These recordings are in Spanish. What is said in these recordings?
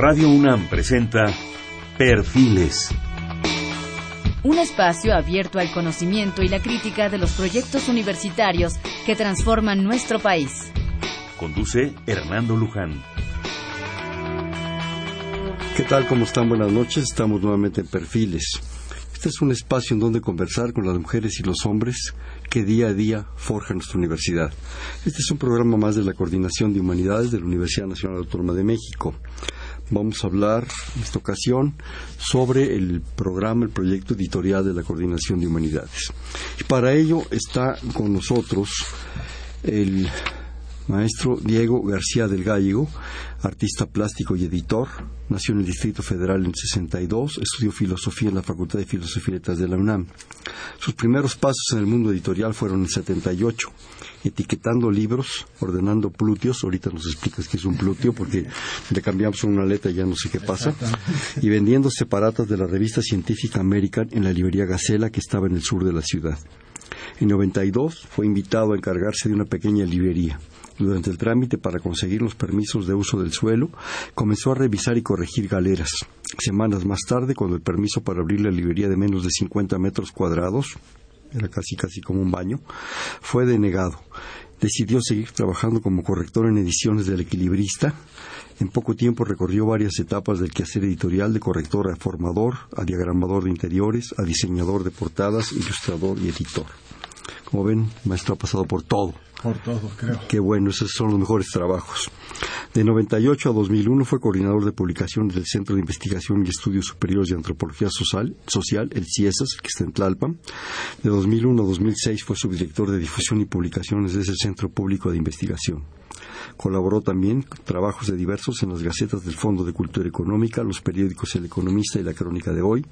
Radio UNAM presenta Perfiles. Un espacio abierto al conocimiento y la crítica de los proyectos universitarios que transforman nuestro país. Conduce Hernando Luján. ¿Qué tal? ¿Cómo están? Buenas noches. Estamos nuevamente en Perfiles. Este es un espacio en donde conversar con las mujeres y los hombres que día a día forjan nuestra universidad. Este es un programa más de la Coordinación de Humanidades de la Universidad Nacional Autónoma de México. Vamos a hablar en esta ocasión sobre el programa, el proyecto editorial de la Coordinación de Humanidades. Y para ello está con nosotros el maestro Diego García del Gallego, artista plástico y editor. Nació en el Distrito Federal en 62, estudió filosofía en la Facultad de Filosofía y Letras de la UNAM. Sus primeros pasos en el mundo editorial fueron en 78, etiquetando libros, ordenando plutios, ahorita nos explicas qué es un plutio porque le cambiamos una letra y ya no sé qué pasa, y vendiendo separatas de la revista científica American en la librería Gacela que estaba en el sur de la ciudad. En 92 fue invitado a encargarse de una pequeña librería. Durante el trámite para conseguir los permisos de uso del suelo, comenzó a revisar y corregir galeras. Semanas más tarde, cuando el permiso para abrir la librería de menos de 50 metros cuadrados, era casi casi como un baño, fue denegado. Decidió seguir trabajando como corrector en ediciones del equilibrista. En poco tiempo recorrió varias etapas del quehacer editorial de corrector a formador, a diagramador de interiores, a diseñador de portadas, ilustrador y editor. Como ven, maestro ha pasado por todo. Por todo, creo. Qué bueno, esos son los mejores trabajos. De 98 a 2001 fue coordinador de publicaciones del Centro de Investigación y Estudios Superiores de Antropología Social, Social el CIESAS, que está en Tlalpan. De 2001 a 2006 fue subdirector de difusión y publicaciones de ese Centro Público de Investigación. Colaboró también con trabajos de diversos en las gacetas del Fondo de Cultura Económica, los periódicos El Economista y La Crónica de Hoy,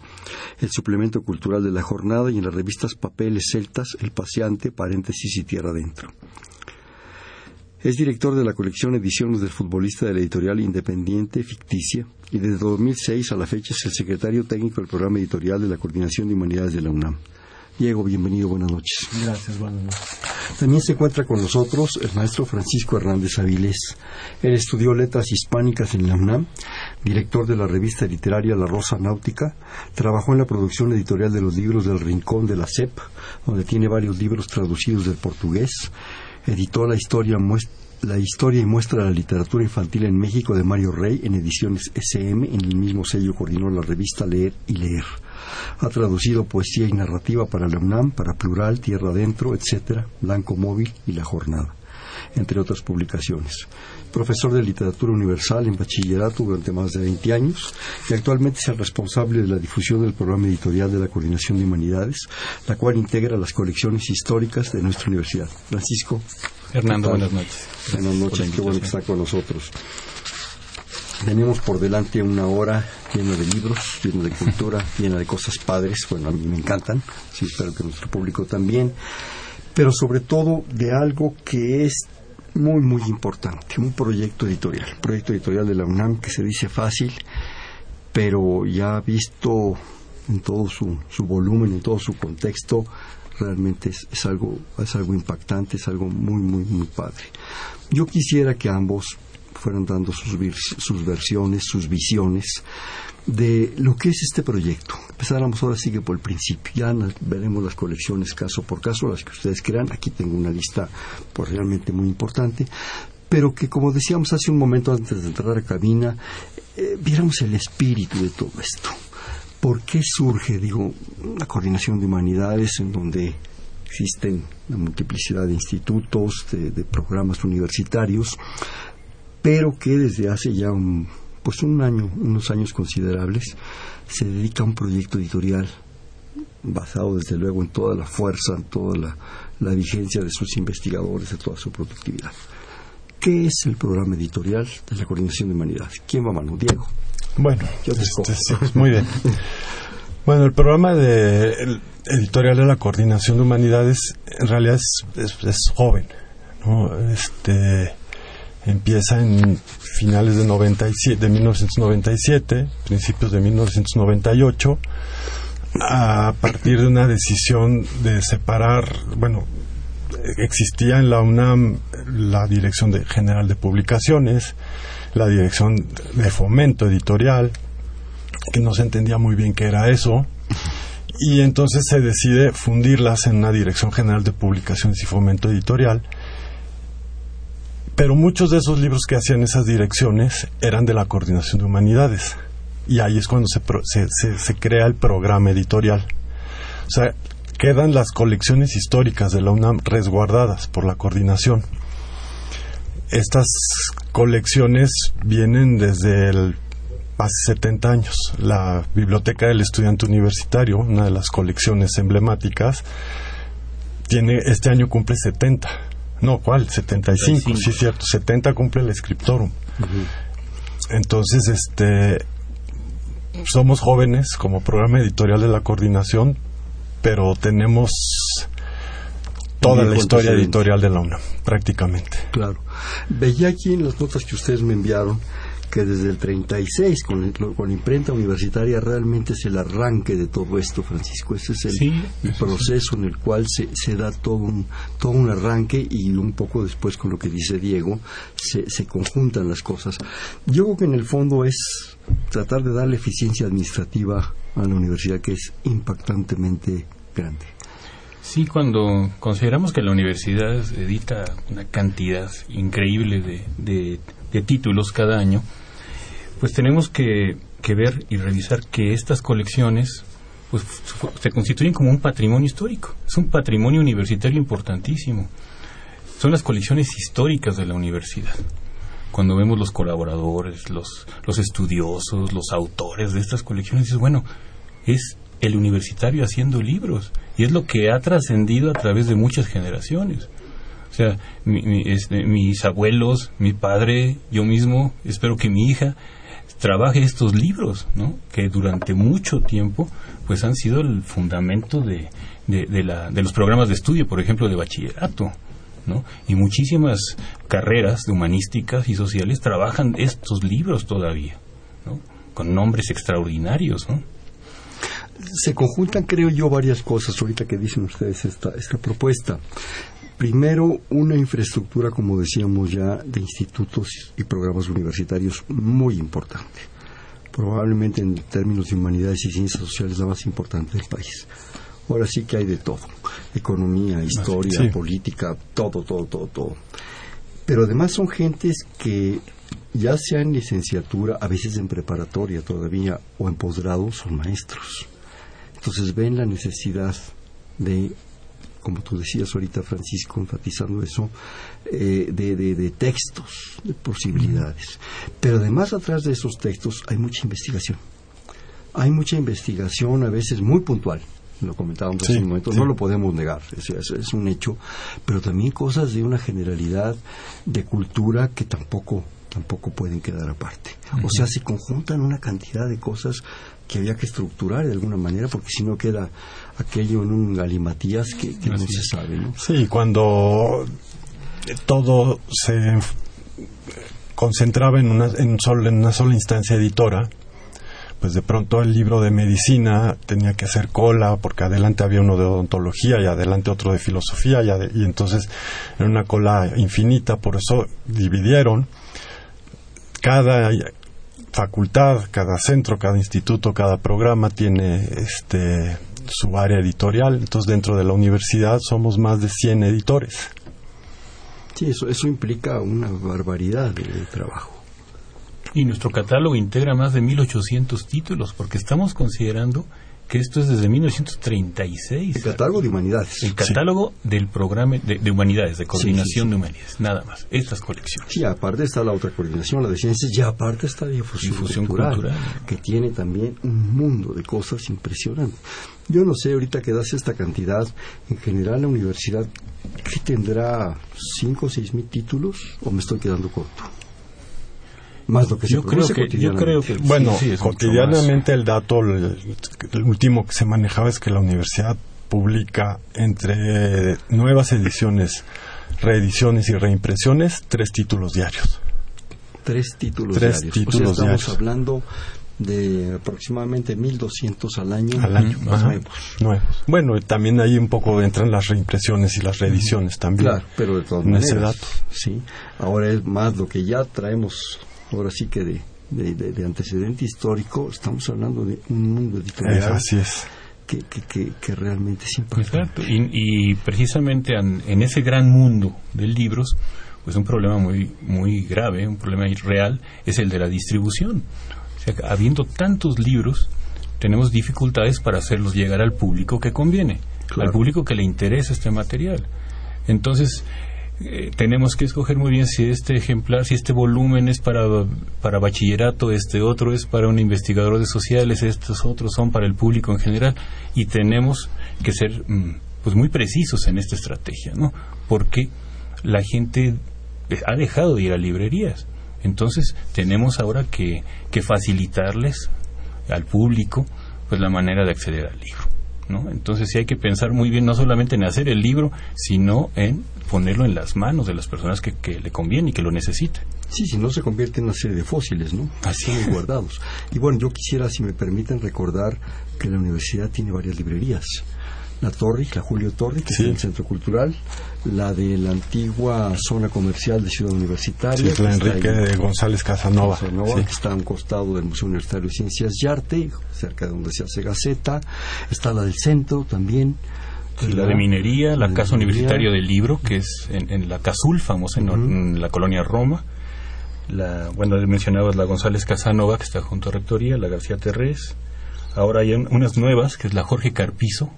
el suplemento cultural de la jornada y en las revistas Papeles Celtas, El Paseante, Paréntesis y Tierra Adentro. Es director de la colección Ediciones del Futbolista de la editorial Independiente Ficticia y desde 2006 a la fecha es el secretario técnico del programa editorial de la Coordinación de Humanidades de la UNAM. Diego, bienvenido, buenas noches. Gracias, buenas noches. También se encuentra con nosotros el maestro Francisco Hernández Avilés. Él estudió letras hispánicas en la UNAM, director de la revista literaria La Rosa Náutica, trabajó en la producción editorial de los libros del Rincón de la CEP, donde tiene varios libros traducidos del portugués, editó la historia, la historia y muestra la literatura infantil en México de Mario Rey en ediciones SM, en el mismo sello coordinó la revista Leer y Leer. Ha traducido poesía y narrativa para la UNAM, para Plural, Tierra Adentro, etcétera, Blanco Móvil y La Jornada, entre otras publicaciones. Profesor de Literatura Universal en bachillerato durante más de 20 años y actualmente es el responsable de la difusión del programa editorial de la Coordinación de Humanidades, la cual integra las colecciones históricas de nuestra universidad. Francisco. Hernando, buenas noches. Buenas noches, qué bueno que está con nosotros. Tenemos por delante una hora llena de libros, llena de cultura, llena de cosas padres. Bueno, a mí me encantan. Sí, espero que nuestro público también. Pero sobre todo de algo que es muy, muy importante. Un proyecto editorial. Proyecto editorial de la UNAM que se dice fácil, pero ya visto en todo su, su volumen, en todo su contexto, realmente es, es, algo, es algo impactante, es algo muy, muy, muy padre. Yo quisiera que ambos fueron dando sus, sus versiones, sus visiones de lo que es este proyecto. Empezáramos ahora sigue por el principio. Ya veremos las colecciones caso por caso, las que ustedes crean. Aquí tengo una lista pues, realmente muy importante. Pero que, como decíamos hace un momento antes de entrar a cabina, eh, viéramos el espíritu de todo esto. ¿Por qué surge, digo, una coordinación de humanidades en donde existen una multiplicidad de institutos, de programas universitarios, pero que desde hace ya un, pues un año, unos años considerables, se dedica a un proyecto editorial basado desde luego en toda la fuerza, en toda la, la vigencia de sus investigadores, de toda su productividad. ¿Qué es el programa editorial de la Coordinación de Humanidades? ¿Quién va a mano? Diego. Bueno, Yo te este, sí, muy bien. Bueno, el programa de el editorial de la Coordinación de Humanidades en realidad es, es, es joven, ¿no? Este empieza en finales de, 97, de 1997, principios de 1998, a partir de una decisión de separar, bueno, existía en la UNAM la Dirección de General de Publicaciones, la dirección de fomento editorial, que no se entendía muy bien qué era eso, y entonces se decide fundirlas en una dirección general de publicaciones y fomento editorial. Pero muchos de esos libros que hacían esas direcciones eran de la coordinación de humanidades. Y ahí es cuando se, se, se crea el programa editorial. O sea, quedan las colecciones históricas de la UNAM resguardadas por la coordinación. Estas colecciones vienen desde hace 70 años. La Biblioteca del Estudiante Universitario, una de las colecciones emblemáticas, tiene este año cumple 70. No, ¿cuál? 75, 75. sí, cierto. 70 cumple el Scriptorum. Entonces, este somos jóvenes como programa editorial de la coordinación, pero tenemos toda la historia editorial de la UNAM, prácticamente. Claro. Veía aquí en las notas que ustedes me enviaron que desde el 36 con, el, con imprenta universitaria realmente es el arranque de todo esto, Francisco. Ese es el, sí, el proceso en el cual se, se, da todo un, todo un arranque y un poco después con lo que dice Diego se, se conjuntan las cosas. Yo creo que en el fondo es tratar de darle eficiencia administrativa a la universidad que es impactantemente grande. Sí, cuando consideramos que la universidad edita una cantidad increíble de, de, de títulos cada año, pues tenemos que, que, ver y revisar que estas colecciones pues, se constituyen como un patrimonio histórico. Es un patrimonio universitario importantísimo. Son las colecciones históricas de la universidad. Cuando vemos los colaboradores, los, los estudiosos, los autores de estas colecciones, dices, bueno, es el universitario haciendo libros y es lo que ha trascendido a través de muchas generaciones. O sea, mi, mi, este, mis abuelos, mi padre, yo mismo, espero que mi hija trabaje estos libros, ¿no? Que durante mucho tiempo, pues han sido el fundamento de, de, de, la, de los programas de estudio, por ejemplo, de bachillerato, ¿no? Y muchísimas carreras de humanísticas y sociales trabajan estos libros todavía, ¿no? Con nombres extraordinarios, ¿no? Se conjuntan, creo yo, varias cosas ahorita que dicen ustedes esta, esta propuesta. Primero, una infraestructura, como decíamos ya, de institutos y programas universitarios muy importante. Probablemente en términos de humanidades y ciencias sociales la más importante del país. Ahora sí que hay de todo. Economía, historia, sí. política, todo, todo, todo, todo. Pero además son gentes que ya sea en licenciatura, a veces en preparatoria todavía, o en posgrado, son maestros. Entonces ven la necesidad de, como tú decías ahorita, Francisco, enfatizando eso, eh, de, de, de, textos, de posibilidades. Pero además atrás de esos textos hay mucha investigación. Hay mucha investigación, a veces muy puntual. Lo comentábamos sí, hace un momento, sí. no lo podemos negar, es, es, es un hecho, pero también cosas de una generalidad de cultura que tampoco tampoco pueden quedar aparte. Uh -huh. O sea, se conjuntan una cantidad de cosas que había que estructurar de alguna manera, porque si no queda aquello en un galimatías que, que no se sabe. ¿no? Sí, cuando todo se concentraba en una, en, solo, en una sola instancia editora, pues de pronto el libro de medicina tenía que hacer cola porque adelante había uno de odontología y adelante otro de filosofía y, ade y entonces era una cola infinita, por eso dividieron cada facultad, cada centro, cada instituto, cada programa tiene este su área editorial. Entonces, dentro de la universidad somos más de 100 editores. Sí, eso, eso implica una barbaridad de, de trabajo. Y nuestro catálogo integra más de 1.800 títulos, porque estamos considerando que esto es desde 1936. El catálogo de humanidades. El catálogo sí. del programa de, de, humanidades, de coordinación sí, sí, de humanidades, nada más. Estas colecciones. Sí, aparte está la otra coordinación, la de ciencias, y aparte está la difusión, difusión cultural, cultural, que tiene también un mundo de cosas impresionantes. Yo no sé, ahorita que das esta cantidad, en general la universidad, ¿qué tendrá? ¿Cinco o seis mil títulos? ¿O me estoy quedando corto? Más lo que yo se creo que yo creo que bueno sí, sí, cotidianamente el dato el, el, último que se manejaba es que la universidad publica entre nuevas ediciones reediciones y reimpresiones tres títulos diarios tres títulos tres diarios títulos o sea, estamos diarios. hablando de aproximadamente 1.200 al año, al año más ajá, nuevos. nuevos. Bueno, también ahí un poco entran las reimpresiones y las reediciones también. Claro, pero de todas en maneras. ese dato. Sí, ahora es más lo que ya traemos ahora sí que de, de, antecedente histórico, estamos hablando de un mundo editorial. así es. Que, que, que, realmente es importante. Exacto. Y, precisamente en, ese gran mundo de libros, pues un problema muy, muy grave, un problema real, es el de la distribución. O sea, habiendo tantos libros, tenemos dificultades para hacerlos llegar al público que conviene, al público que le interesa este material. Entonces, eh, tenemos que escoger muy bien si este ejemplar, si este volumen es para, para bachillerato, este otro es para un investigador de sociales, estos otros son para el público en general, y tenemos que ser mm, pues muy precisos en esta estrategia, ¿no? Porque la gente ha dejado de ir a librerías. Entonces tenemos ahora que, que facilitarles al público pues la manera de acceder al libro. ¿no? Entonces sí hay que pensar muy bien no solamente en hacer el libro, sino en ponerlo en las manos de las personas que, le conviene y que lo necesiten. Sí, si no se convierte en una serie de fósiles, ¿no? Así guardados. Y bueno, yo quisiera, si me permiten, recordar que la universidad tiene varias librerías la Torre, la Julio Torre, que es el centro cultural, la de la antigua zona comercial de Ciudad Universitaria. Sí, la Enrique González Casanova. que está a un costado del Museo Universitario de Ciencias y Arte, cerca de donde se hace Gaceta. Está la del centro también. La, de minería, la, Casa Universitaria del Libro, que es en, la Casul, famosa en, la colonia Roma. La, bueno, mencionabas la González Casanova, que está junto a Rectoría, la García Terrés. Ahora hay unas nuevas, que es la Jorge Carpizo,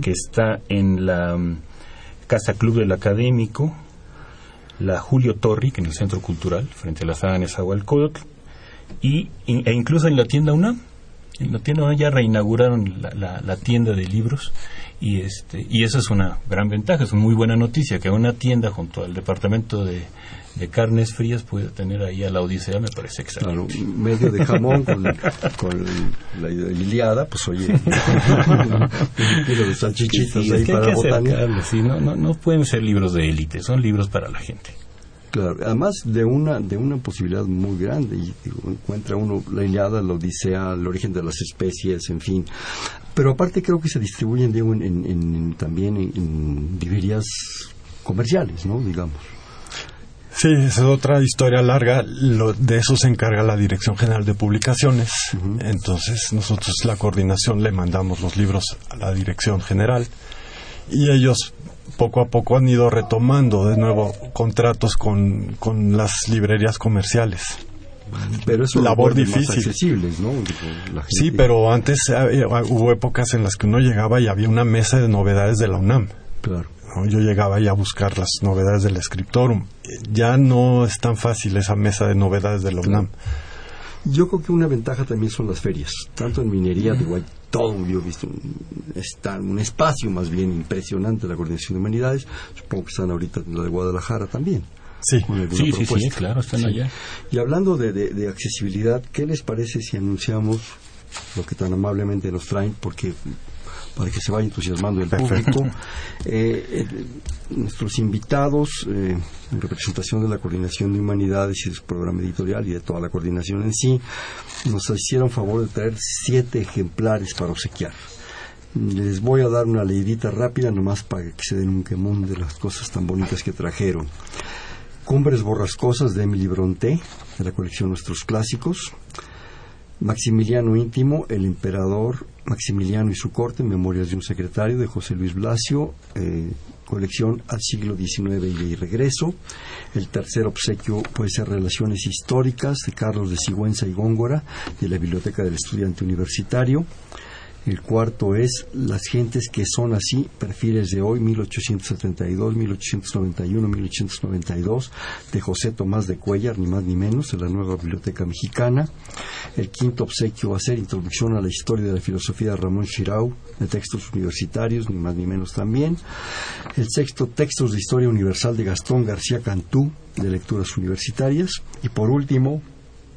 que está en la mm, Casa Club del Académico, la Julio Torri, que en el Centro Cultural, frente a la saga Nezahualcóyotl, y, e incluso en la tienda UNAM. En la tienda UNAM ya reinauguraron la, la, tienda de libros y este y esa es una gran ventaja, es una muy buena noticia que una tienda junto al departamento de de carnes frías puede tener ahí a la Odisea, me parece excelente. Claro, medio de jamón con, la Iliada, pues oye, de salchichitas ahí para no, no, no pueden ser libros de élite, son libros para la gente. Claro, además de una de una posibilidad muy grande y encuentra uno la Iliada, la Odisea, el origen de las especies, en fin. Pero aparte creo que se distribuyen digo, en, también en, en librerías comerciales, ¿no? Digamos. Sí, esa es otra historia larga. Lo, de eso se encarga la Dirección General de Publicaciones. Entonces, nosotros la coordinación le mandamos los libros a la Dirección General y ellos poco a poco han ido retomando de nuevo contratos con, con las librerías comerciales. Pero es labor difícil. ¿no? Sí, pero antes eh, hubo épocas en las que uno llegaba y había una mesa de novedades de la UNAM. Claro. Yo llegaba ahí a buscar las novedades del Scriptorum. Ya no es tan fácil esa mesa de novedades de la UNAM. Yo creo que una ventaja también son las ferias, tanto en minería, de igual todo, yo he visto un, está, un espacio más bien impresionante la Coordinación de Humanidades, supongo que están ahorita en la de Guadalajara también. Sí, sí, sí, claro, están allá. Y hablando de, de, accesibilidad, ¿qué les parece si anunciamos lo que tan amablemente nos traen? Porque para que se vaya entusiasmando el público. Eh, eh, nuestros invitados, eh, en representación de la Coordinación de Humanidades y de su programa editorial y de toda la coordinación en sí, nos hicieron favor de traer siete ejemplares para obsequiar. Les voy a dar una leidita rápida nomás para que se den un quemón de las cosas tan bonitas que trajeron. Cumbres borrascosas de Emily Bronte, de la colección Nuestros Clásicos. Maximiliano Íntimo, El Emperador Maximiliano y su corte, Memorias de un secretario de José Luis Blasio, eh, colección al siglo XIX y regreso. El tercer obsequio puede ser Relaciones Históricas de Carlos de Sigüenza y Góngora, de la Biblioteca del Estudiante Universitario. El cuarto es Las gentes que son así, perfiles de hoy, 1872, 1891, 1892, de José Tomás de Cuellar, ni más ni menos, de la nueva Biblioteca Mexicana. El quinto obsequio va a ser Introducción a la Historia de la Filosofía de Ramón Chirau, de textos universitarios, ni más ni menos también. El sexto, Textos de Historia Universal de Gastón García Cantú, de lecturas universitarias. Y por último,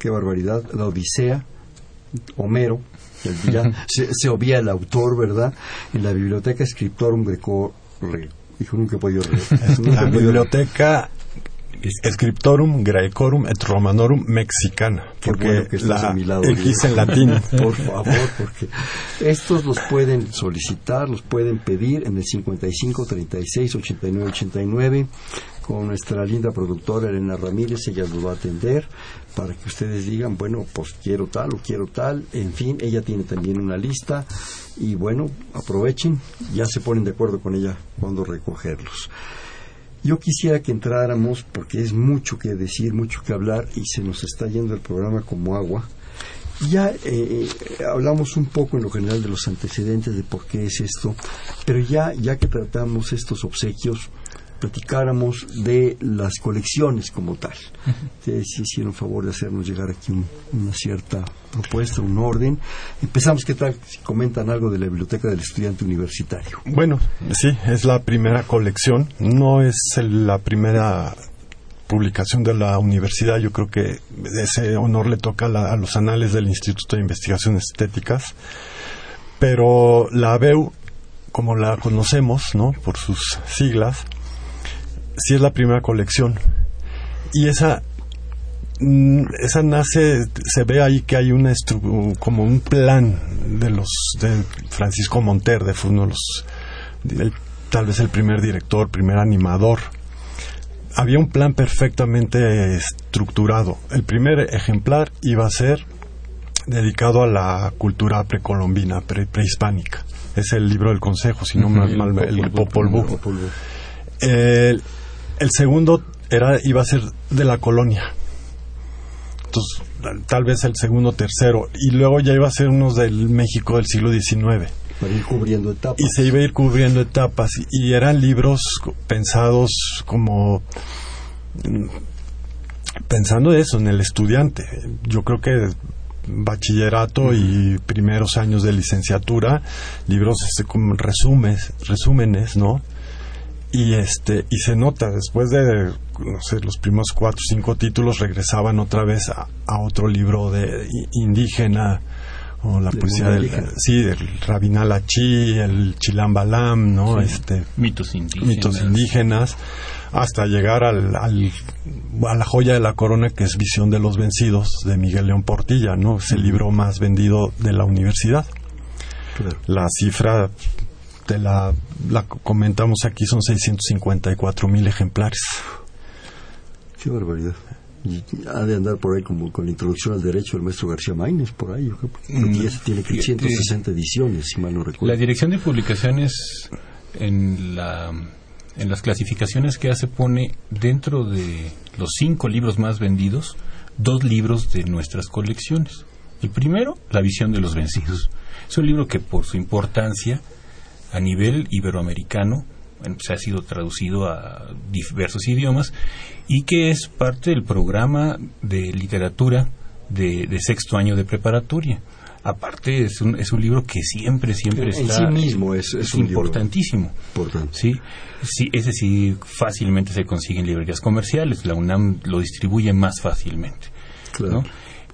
qué barbaridad, La Odisea, Homero, se, se, obvia el autor, ¿verdad? En la biblioteca Scriptorum Greco... Re, nunca he podido La biblioteca Scriptorum Graecorum et Romanorum Mexicana. porque la X en latín. Por favor, porque estos los pueden solicitar, los pueden pedir en el 55 36 89 89 con nuestra linda productora Elena Ramírez, ella los va a atender para que ustedes digan, bueno, pues quiero tal o quiero tal, en fin, ella tiene también una lista y bueno, aprovechen, ya se ponen de acuerdo con ella cuando recogerlos. Yo quisiera que entráramos, porque es mucho que decir, mucho que hablar, y se nos está yendo el programa como agua. Ya eh, hablamos un poco en lo general de los antecedentes de por qué es esto, pero ya, ya que tratamos estos obsequios, platicáramos de las colecciones como tal. Ustedes hicieron favor de hacernos llegar aquí una cierta propuesta, un orden. Empezamos, ¿qué tal? Si comentan algo de la biblioteca del estudiante universitario. Bueno, sí, es la primera colección, no es la primera publicación de la universidad, yo creo que ese honor le toca a los anales del Instituto de Investigaciones Estéticas, pero la ABEU, como la conocemos, ¿no? por sus siglas, sí es la primera colección. Y esa mm, esa nace, se ve ahí que hay una como un plan de los de Francisco Monter, de uno los tal vez el primer director, primer animador. Había un plan perfectamente estructurado. El primer ejemplar iba a ser dedicado a la cultura precolombina, prehispánica. Es el libro del Consejo, si no mal, el, Popol Vuh. El, segundo era, iba a ser de la colonia. Entonces, tal vez el segundo, tercero. Y luego ya iba a ser unos del México del siglo XIX. Para ir cubriendo etapas. Y se iba a ir cubriendo etapas. Y eran libros pensados como mm, pensando eso en el estudiante. Yo creo que bachillerato y primeros años de licenciatura, libros este, como resúmenes, resúmenes, ¿no? Y este y se nota después de no sé los primeros cuatro o cinco títulos regresaban otra vez a, otro libro de indígena o la poesía del sí del Rabinal Achi el Chilambalam no este mitos indígenas. mitos indígenas hasta llegar al, al, a la joya de la corona que es Visión de los vencidos de Miguel León Portilla no es el libro más vendido de la universidad. La cifra la, la comentamos aquí, son 654 mil ejemplares. Qué barbaridad. ha de andar por ahí como con la introducción al derecho del maestro García Maínez, por ahí, porque mm, ya se tiene 160 ediciones, si mal no recuerdo. La dirección de publicaciones en la en las clasificaciones que hace pone dentro de los cinco libros más vendidos dos libros de nuestras colecciones. El primero, La visión de los vencidos. Es un libro que por su importancia a nivel iberoamericano, se ha sido traducido a diversos idiomas y que es parte del programa de literatura de, sexto año de preparatoria. Aparte es un, es un libro que siempre, siempre está... En sí mismo es, importantísimo. Sí, sí, ese sí fácilmente se consigue en librerías comerciales. La UNAM lo distribuye más fácilmente.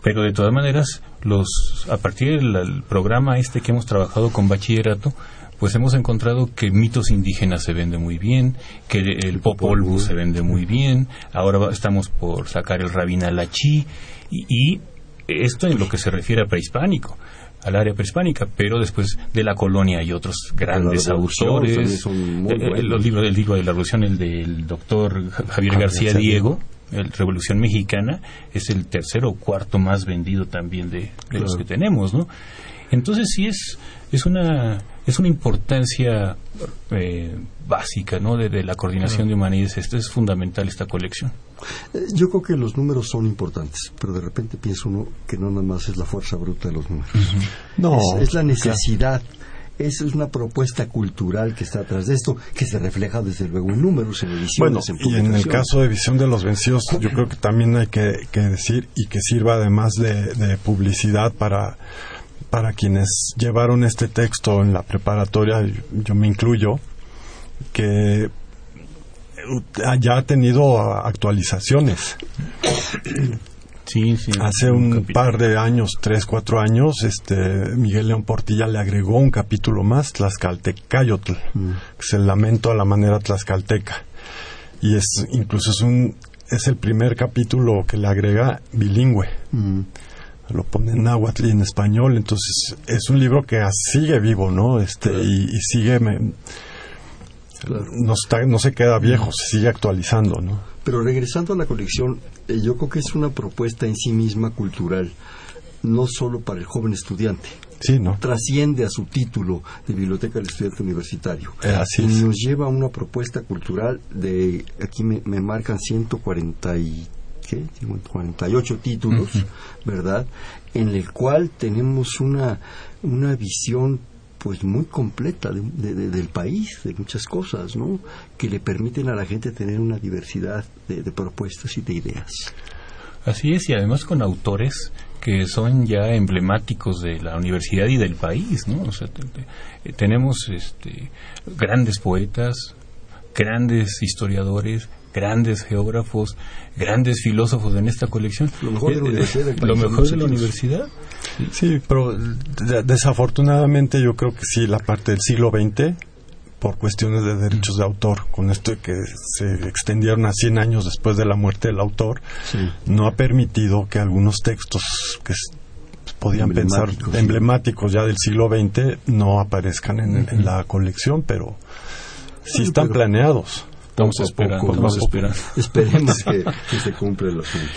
Pero de todas maneras, los a partir del programa este que hemos trabajado con bachillerato, pues hemos encontrado que mitos indígenas se vende muy bien, que el Popol Vuh se vende muy bien, ahora estamos por sacar el Rabinalachi y, y esto en lo que se refiere a prehispánico al área prehispánica, pero después de la colonia hay otros grandes autores. El, libro del libro de la revolución, el del doctor Javier García Diego, el Revolución Mexicana, es el tercero o cuarto más vendido también de, los que tenemos, ¿no? Entonces sí es, es una es una importancia eh, básica ¿no? de, la coordinación de humanidades. Esto es fundamental, esta colección. Eh, yo creo que los números son importantes, pero de repente piensa uno que no nada más es la fuerza bruta de los números. No, es, la necesidad. Es una propuesta cultural que está atrás de esto, que se refleja desde luego en números, en ediciones, bueno, Y en el caso de Visión de los Vencidos, yo creo que también hay que, decir y que sirva además de publicidad para para quienes llevaron este texto en la preparatoria, yo me incluyo, que ya ha tenido actualizaciones. Sí, sí, Hace un, par de años, tres, cuatro años, este Miguel León Portilla le agregó un capítulo más, Tlaxcaltecayotl, mm. que es el lamento a la manera tlaxcalteca. Y es incluso es un es el primer capítulo que le agrega bilingüe. Mm. Lo pone en náhuatl y en español, entonces es un libro que sigue vivo, ¿no? Este, y, y sigue... me- no, está- no se queda viejo, se sigue actualizando, ¿no? Pero regresando a la colección, eh, yo creo que es una propuesta en sí misma cultural, no solo para el joven estudiante. Sí, ¿no? Trasciende a su título de Biblioteca del Estudiante Universitario. Eh, así y es. nos lleva a una propuesta cultural de, aquí me, me marcan 140 y, ¿qué? 48 títulos, ¿verdad? En el cual tenemos una, una visión pues muy completa de- de- de- del país, de muchas cosas, ¿no? Que le permiten a la gente tener una diversidad de, propuestas y de ideas. Así es, y además con autores que son ya emblemáticos de la universidad y del país, ¿no? O sea, te- te- eh, tenemos este, grandes poetas, grandes historiadores, grandes geógrafos, grandes filósofos en esta colección. Lo mejor de la Eh, eh, universidad del Lo país, en mejor de la muchos universidad. Sí, pero de- desafortunadamente yo creo que sí, la parte del siglo XX, por cuestiones de derechos de autor, con esto de que se extendieron a 100 años después de la muerte del autor, no ha permitido que algunos textos que s- podían pensar Emblemáticos, ya del siglo XX no aparezcan en, en la colección, pero sí están planeados. Estamos esperando, poco, estamos esperando. Esperemos que, que se cumpla el asunto.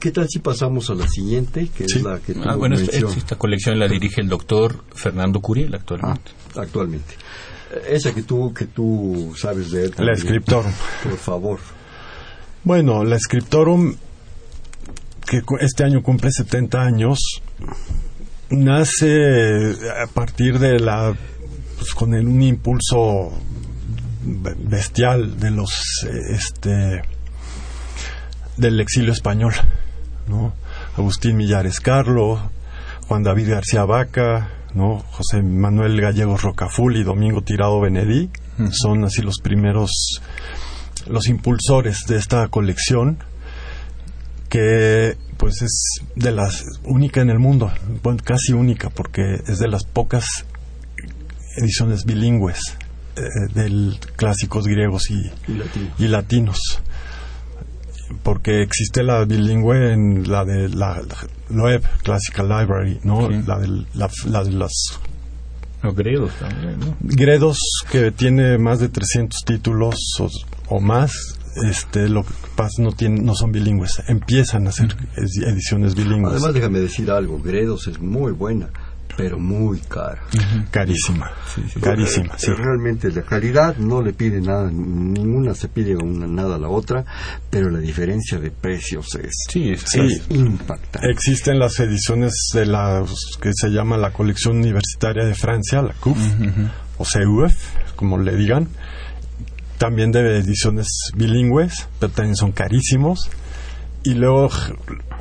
¿Qué tal si pasamos a la siguiente, que Sí. es la que tú Ah, bueno, esta, colección la dirige el doctor Fernando Curiel actualmente. Ah, actualmente? Esa que tú, que tú sabes de él. La. Scriptorum. Por favor. Bueno, la Scriptorum, que este año cumple 70 años, nace a partir de la, pues, con el- un impulso bestial de los, eh, este, del exilio español, ¿no? Agustín Millares Carlo, Juan David García Vaca, ¿no? José Manuel Gallegos Rocaful y Domingo Tirado Benedí, son así los primeros los impulsores de esta colección que pues es de las única en el mundo, bueno, casi única porque es de las pocas ediciones bilingües del clásicos griegos y, Y latino. y latinos porque existe la bilingüe en la de la, Loeb Classical Library, ¿no? Sí. La, de, la, la de las Los griegos también, ¿no? Gredos que tiene más de 300 títulos o, o más, este, lo que pasa no tienen, no son bilingües, empiezan a hacer edi- ediciones bilingües, Además, déjame decir algo. Gredos es muy buena, pero muy cara. carísima, carísima, sí. Realmente la calidad no le pide nada, ninguna se pide una, nada a la otra, pero la diferencia de precios es, Sí, es, Sí. es- impactante. Existen las ediciones de la que se llama la colección universitaria de Francia, la CUF, o CUF, como le digan, también de ediciones bilingües, pero también son carísimos. Y luego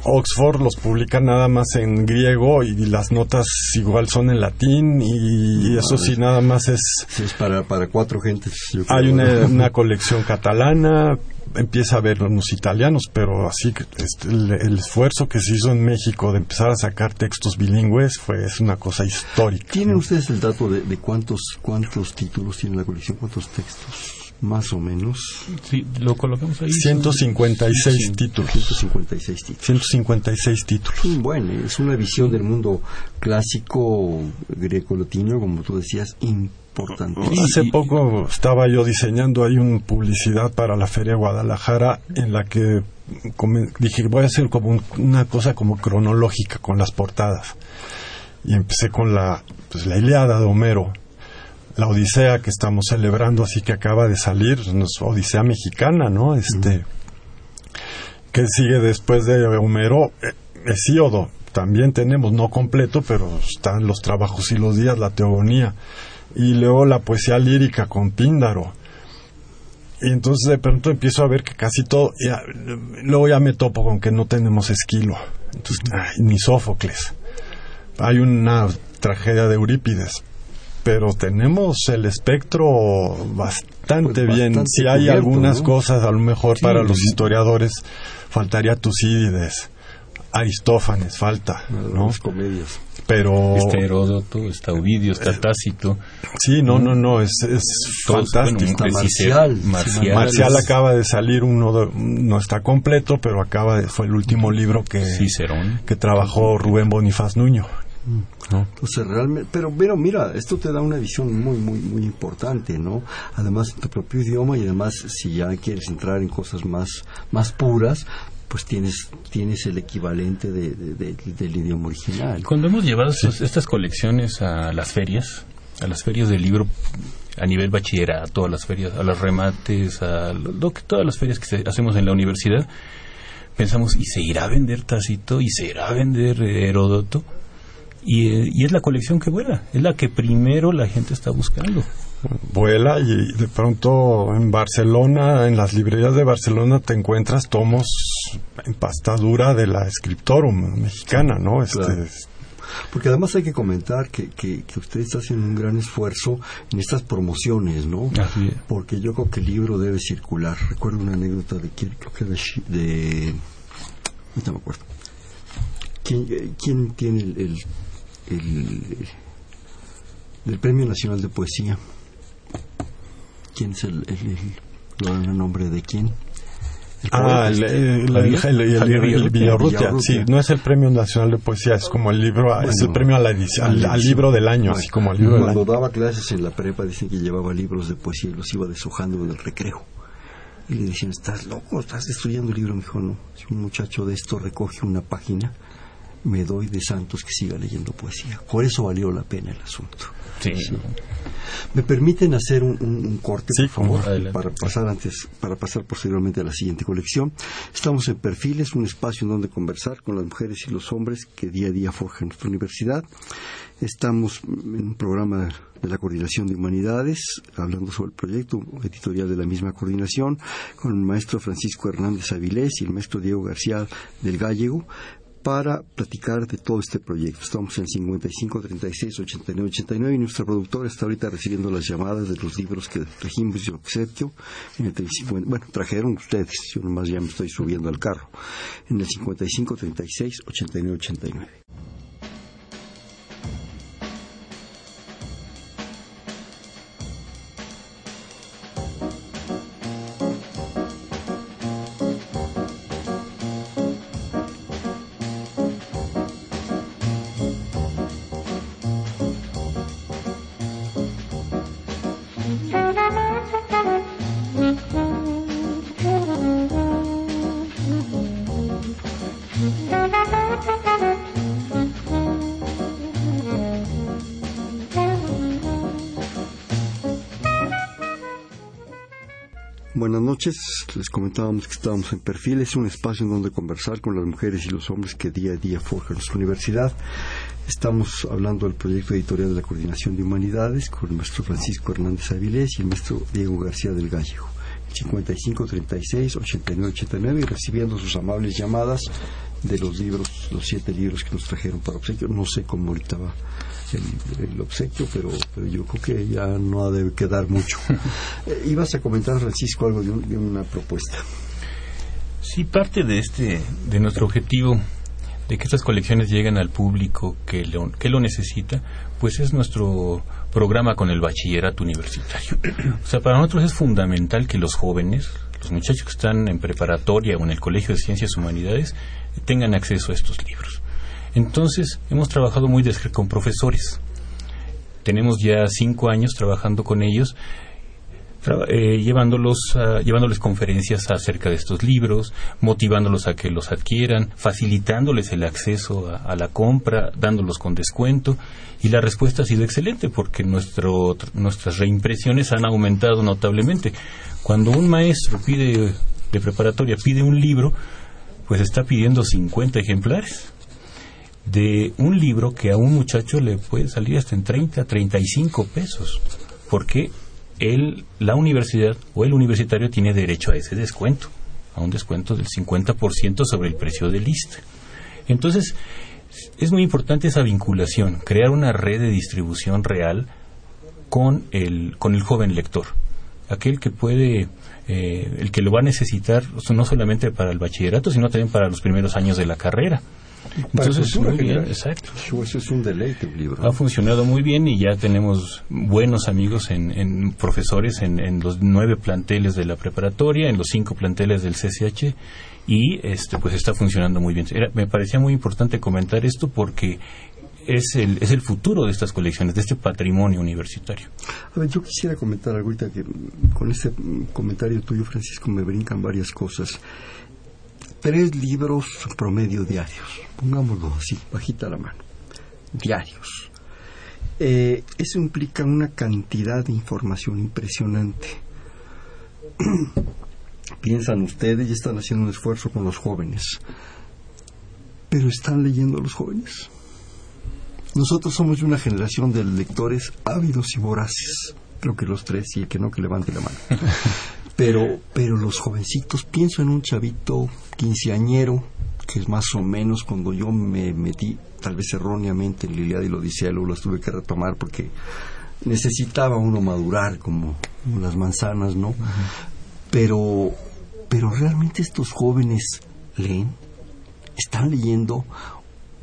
Oxford los publica nada más en griego y las notas igual son en latín y eso sí nada más es es para, para cuatro gentes. hay una, una colección catalana empieza a ver unos italianos pero así que este, el, el esfuerzo que se hizo en México de empezar a sacar textos bilingües fue es una cosa histórica ¿Tienen ¿no? ustedes el dato de, de cuántos cuántos títulos tiene la colección? ¿Cuántos textos? Más o menos. sí, lo colocamos ahí. 156 Sí. títulos 156 títulos. 156 títulos Sí, Bueno, es una visión del mundo clásico greco-latino, como tú decías, importantísimo. Hace poco estaba yo diseñando ahí una publicidad para la Feria de Guadalajara en la que dije voy a hacer como un- una cosa como cronológica con las portadas. Y empecé con la, pues, la Iliada de Homero, la Odisea que estamos celebrando, así que acaba de salir, Odisea mexicana, ¿no? Este, que sigue después de Homero, Eh, Hesíodo. También tenemos, no completo, pero están los trabajos y los días, la teogonía. Y luego la poesía lírica con Píndaro. Y entonces de pronto empiezo a ver que casi todo, ya, luego ya me topo con que no tenemos esquilo. Entonces, ay, ni Sófocles. Hay una tragedia de Eurípides, pero tenemos el espectro bastante Pues bien. bastante Si hay cubierto, algunas ¿no? cosas, a lo mejor Sí, para los historiadores faltaría Tucídides Aristófanes falta, ¿no? Comedias. Pero Está Heródoto, está Ovidio, está Tácito. sí, no, no, no, es, es Todos, fantástico. bueno, Está Cicero, Marcial. Marcial. Acaba de salir uno de- no está completo, pero acaba de, fue el último libro que Cicerón. que trabajó Rubén Bonifaz Nuño. ¿No? Entonces, realmente, pero, pero mira, esto te da una visión muy, muy, muy importante, ¿no? Además, en tu propio idioma y además, si ya quieres entrar en cosas más, más puras, pues tienes, tienes el equivalente de, de- de- del idioma original. Cuando hemos llevado estas colecciones a las ferias, a las ferias del libro a nivel bachillerato, a las ferias, a los remates, a lo- que- todas las ferias que se- hacemos en la universidad, pensamos, ¿y se irá a vender Tácito? ¿Y se irá a vender Heródoto? Y, eh, y es la colección que vuela, es la que primero la gente está buscando. Vuela y de pronto en Barcelona, en las librerías de Barcelona te encuentras tomos en pasta dura de la Scriptorum mexicana, ¿no? Este, Claro. Porque además hay que comentar que, que, que ustedes hacen un gran esfuerzo en estas promociones, ¿no? Así es. Porque yo creo que el libro debe circular. Recuerdo una anécdota de quién, creo que de, Shi- de no me acuerdo. ¿Quién, eh, quién tiene el, el, el- del Premio Nacional de Poesía? ¿Quién es el, el, el- nombre de quién? El Ah, el, el- el- el- el- el- Villarrutia. Sí, no es el Premio Nacional de Poesía, es como el libro, es el premio a la edición, al, al libro del año, así como al libro del Cuando año. daba clases en la prepa, dicen que llevaba libros de poesía y los iba deshojando en el recreo. Y le decían, ¿estás loco? ¿Estás destruyendo el libro? Me dijo, no. Si un muchacho de esto recoge una página, me doy de santos que siga leyendo poesía. Por eso valió la pena el asunto. Sí. ¿Me permiten hacer un, un- un corte, Sí, por favor, adelante. para pasar antes, para pasar posteriormente a la siguiente colección? Estamos en Perfiles, un espacio en donde conversar con las mujeres y los hombres que día a día forjan nuestra universidad. Estamos en un programa de la Coordinación de Humanidades, hablando sobre el proyecto editorial de la misma coordinación, con el maestro Francisco Hernández Avilés y el maestro Diego García del Gallego, para platicar de todo este proyecto. Estamos en 55 36 89 89 y nuestra productora está ahorita recibiendo las llamadas de los libros que trajimos y obsequio en el 50 bueno, trajeron ustedes, yo nomás ya me estoy subiendo al carro. En el 55 36 89 89. Les comentábamos que estábamos en Perfiles, un espacio en donde conversar con las mujeres y los hombres que día a día forjan nuestra universidad. Estamos hablando del proyecto editorial de la Coordinación de Humanidades con el maestro Francisco Hernández Avilés y el maestro Diego García del Gallego. 55 36 89 89 y recibiendo sus amables llamadas de los libros, los siete libros que nos trajeron para obsequio. No sé cómo ahorita va el, el obsequio, pero, pero yo creo que ya no ha de quedar mucho. Eh, ibas a comentar, Francisco, algo de, un- de una propuesta. Sí, parte de este, de nuestro objetivo de que estas colecciones lleguen al público que lo, que lo necesita, pues es nuestro programa con el bachillerato universitario. O sea, para nosotros es fundamental que los jóvenes, los muchachos que están en preparatoria o en el Colegio de Ciencias Humanidades, tengan acceso a estos libros. Entonces, hemos trabajado muy de con profesores. Tenemos ya cinco años trabajando con ellos eh, llevándolos llevándoles conferencias acerca de estos libros, motivándolos a que los adquieran, facilitándoles el acceso a, a la compra, dándolos con descuento y la respuesta ha sido excelente porque nuestro, tr- nuestras reimpresiones han aumentado notablemente. Cuando un maestro pide de preparatoria pide un libro, pues está pidiendo 50 ejemplares de un libro que a un muchacho le puede salir hasta en 30, 35 pesos, porque él, la universidad o el universitario tiene derecho a ese descuento, a un descuento del 50% sobre el precio de lista. Entonces, es muy importante esa vinculación, crear una red de distribución real con el, con el joven lector. aquel que puede eh, el que lo va a necesitar no solamente para el bachillerato, sino también para los primeros años de la carrera. Entonces, muy bien, exacto. Eso es un deleite libro. Ha funcionado muy bien y ya tenemos buenos amigos en, profesores en, los nueve planteles de la preparatoria, en los cinco planteles del CCH y este pues está funcionando muy bien. me parecía muy importante comentar esto porque es el, es el futuro de estas colecciones, de este patrimonio universitario. A ver, yo quisiera comentar algo ahorita que con este comentario tuyo, Francisco, me brincan varias cosas. Tres libros promedio diarios, pongámoslo así, bajita la mano, diarios. Eh, eso implica una cantidad de información impresionante. Piensan ustedes y están haciendo un esfuerzo con los jóvenes, pero ¿están leyendo los jóvenes? Nosotros somos de una generación de lectores ávidos y voraces. Creo que los tres y el que no que levante la mano. Pero, pero los jovencitos, pienso en un chavito quinceañero, que es más o menos cuando yo me metí, tal vez erróneamente, en Liliada y la Odisea, luego las tuve que retomar porque necesitaba uno madurar como, las manzanas, ¿no? Pero, pero realmente estos jóvenes leen, están leyendo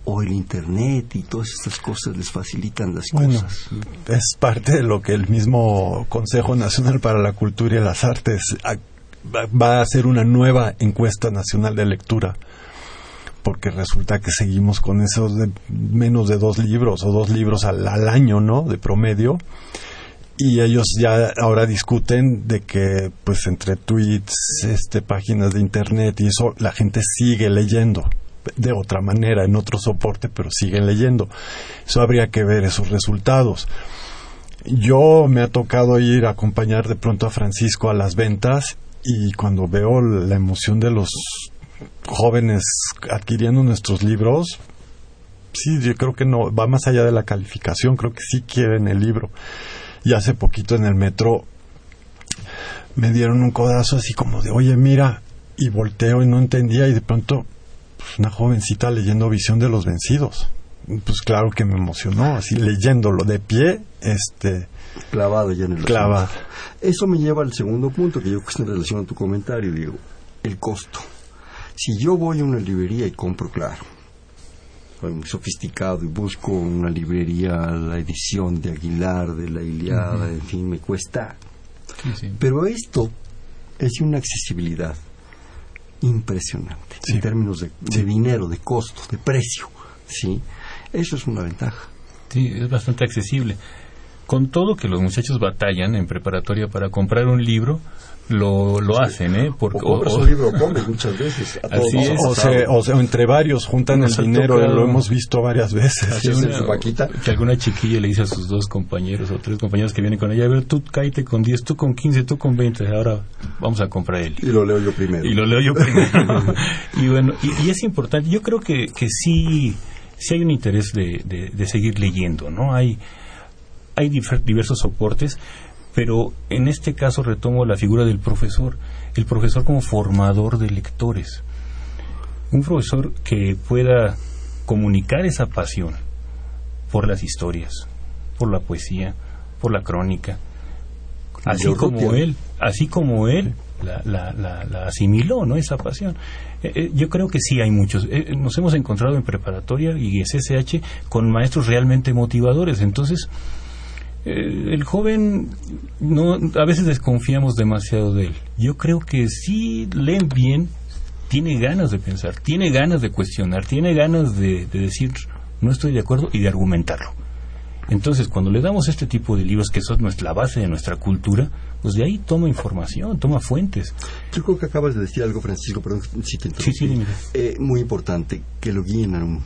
o el internet y todas estas cosas les facilitan las cosas. Es parte de lo que el mismo Consejo Nacional para la Cultura y las Artes va a hacer una nueva encuesta nacional de lectura porque resulta que seguimos con esos de menos de dos libros o dos libros al, al año, ¿no? De promedio y ellos ya ahora discuten de que pues entre tweets, este páginas de internet y eso la gente sigue leyendo de otra manera, en otro soporte, pero siguen leyendo. Eso habría que ver esos resultados. Yo me ha tocado ir a acompañar de pronto a Francisco a las ventas y cuando veo la emoción de los jóvenes adquiriendo nuestros libros, sí, yo creo que no, va más allá de la calificación, creo que sí quieren el libro. Y hace poquito en el metro me dieron un codazo así como de, oye, mira, y volteo y no entendía y de pronto pues, una jovencita leyendo Visión de los Vencidos. Pues claro que me emocionó, así leyéndolo de pie, este... Clavado ya en el Clavado. Eso me lleva al segundo punto que yo creo que está en relación a tu comentario, digo, el costo. Si yo voy a una librería y compro, claro, soy muy sofisticado y busco una librería, la edición de Aguilar, de la Iliada, en fin, me cuesta. Pero esto es una accesibilidad impresionante en términos de, dinero, de costo, de precio. ¿sí? Eso es una ventaja. Sí, es bastante accesible. Con todo que los muchachos batallan en preparatoria para comprar un libro, lo, lo hacen, ¿eh? Porque, o, un libro muchas veces. o, sea, entre varios juntan el dinero, lo hemos visto varias veces. que alguna chiquilla le dice a sus dos compañeros o tres compañeros que vienen con ella, a ver, tú cállate con 10, tú con 15, tú con 20, ahora vamos a comprar él. Y lo leo yo primero. Y lo leo yo primero. y bueno, y, es importante, yo creo que, que sí, sí hay un interés de, de, de seguir leyendo, ¿no? Hay, hay diversos soportes pero en este caso retomo la figura del profesor, el profesor como formador de lectores. Un profesor que pueda comunicar esa pasión por las historias, por la poesía, por la crónica, así como él, así como él la, la, asimiló, ¿no? Esa pasión. Eh, eh, yo creo que sí hay muchos. Eh, nos hemos encontrado en preparatoria y SSH con maestros realmente motivadores. Entonces, el joven no a veces desconfiamos demasiado de él. Yo creo que si leen bien, tiene ganas de pensar, tiene ganas de cuestionar, tiene ganas de, decir no estoy de acuerdo y de argumentarlo. Entonces, cuando le damos este tipo de libros que son la base de nuestra cultura, pues de ahí toma información, toma fuentes. Yo creo que acabas de decir algo, Francisco, perdón si te sí, sí, eh, muy importante, que lo guíen a uno.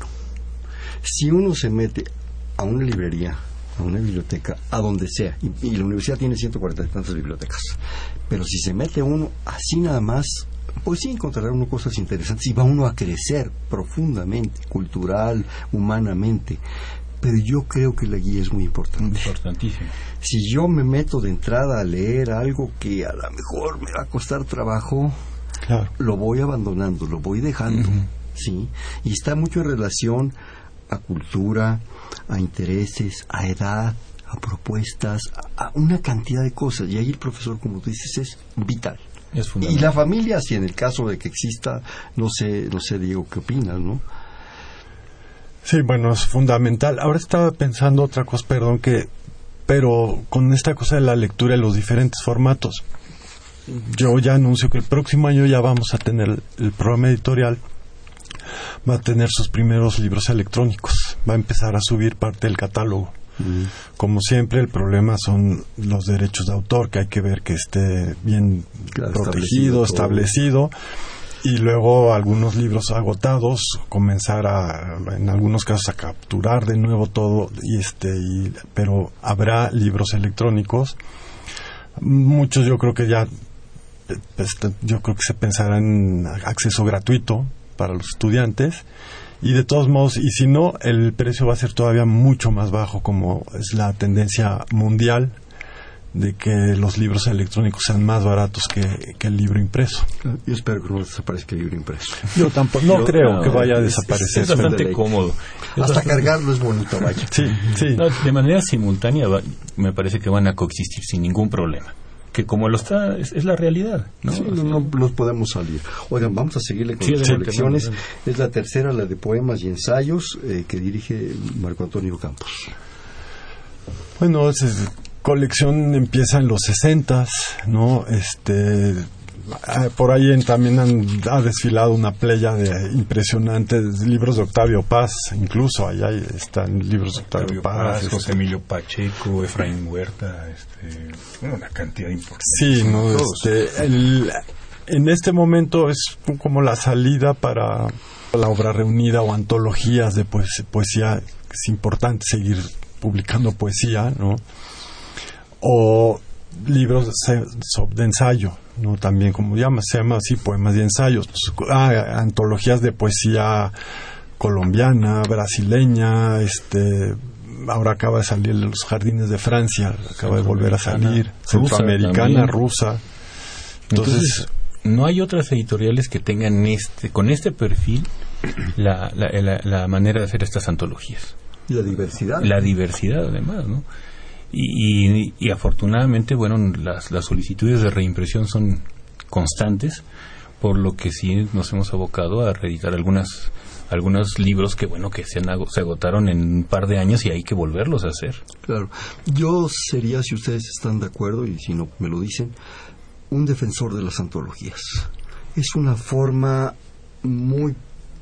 Si uno se mete a una librería a una biblioteca, a donde sea. Y, la universidad tiene 140 y tantas bibliotecas. Pero si se mete uno así nada más, pues sí encontrará uno cosas interesantes y va uno a crecer profundamente, cultural, humanamente. Pero yo creo que la guía es muy importante. Importantísimo. Si yo me meto de entrada a leer algo que a lo mejor me va a costar trabajo, lo voy abandonando, lo voy dejando. ¿sí? Y está mucho en relación a cultura, a intereses, a edad, a propuestas, a, una cantidad de cosas. Y ahí el profesor, como tú dices, es vital. y la familia, si en el caso de que exista, no sé, no sé, Diego, ¿qué opinas, no? Sí, bueno, es fundamental. Ahora estaba pensando otra cosa, perdón, que, pero con esta cosa de la lectura en los diferentes formatos, yo ya anuncio que el próximo año ya vamos a tener el programa editorial va a tener sus primeros libros electrónicos, va a empezar a subir parte del catálogo. Mm. Como siempre, el problema son los derechos de autor, que hay que ver que esté bien protegido, establecido, y luego algunos libros agotados, comenzar a, en algunos casos, a capturar de nuevo todo, y este, y, pero habrá libros electrónicos. Muchos yo creo que ya, este, yo creo que se pensará en acceso gratuito, para los estudiantes y de todos modos, y si no, el precio va a ser todavía mucho más bajo como es la tendencia mundial de que los libros electrónicos sean más baratos que, el libro impreso. Yo espero que no desaparezca el libro impreso. Yo tampoco, no creo que vaya a desaparecer. Es, bastante cómodo. Hasta cargarlo es bonito, vaya. Sí, sí. de manera simultánea me parece que van a coexistir sin ningún problema que como lo está, es, la realidad. ¿no? Sí, no, nos podemos salir. Oigan, vamos a seguirle con las colecciones. Es la tercera, la de poemas y ensayos, eh, que dirige Marco Antonio Campos. Bueno, esa colección empieza en los sesentas, ¿no? Este, Ah, por ahí también han, ha desfilado una playa de impresionantes libros de Octavio Paz, incluso allá están libros de Octavio, Paz, este José Emilio Pacheco, Efraín Huerta, este, una cantidad importante. Sí, no, este, en este momento es como la salida para la obra reunida o antologías de poesía. Es importante seguir publicando poesía, ¿no? O libros de ensayo, no también como llama, se llama así poemas y ensayos, pues, ah, antologías de poesía colombiana, brasileña, este ahora acaba de salir Los Jardines de Francia, acaba de volver a salir, centroamericana, rusa. Entonces, no hay otras editoriales que tengan este con este perfil la, la, la manera de hacer estas antologías. Y la diversidad. La diversidad además, ¿no? Y, afortunadamente, bueno, las, las solicitudes de reimpresión son constantes, por lo que sí nos hemos abocado a reeditar algunas algunos libros que bueno que se, se agotaron en un par de años y hay que volverlos a hacer. Claro, yo sería, si ustedes están de acuerdo y si no me lo dicen, un defensor de las antologías. Es una forma muy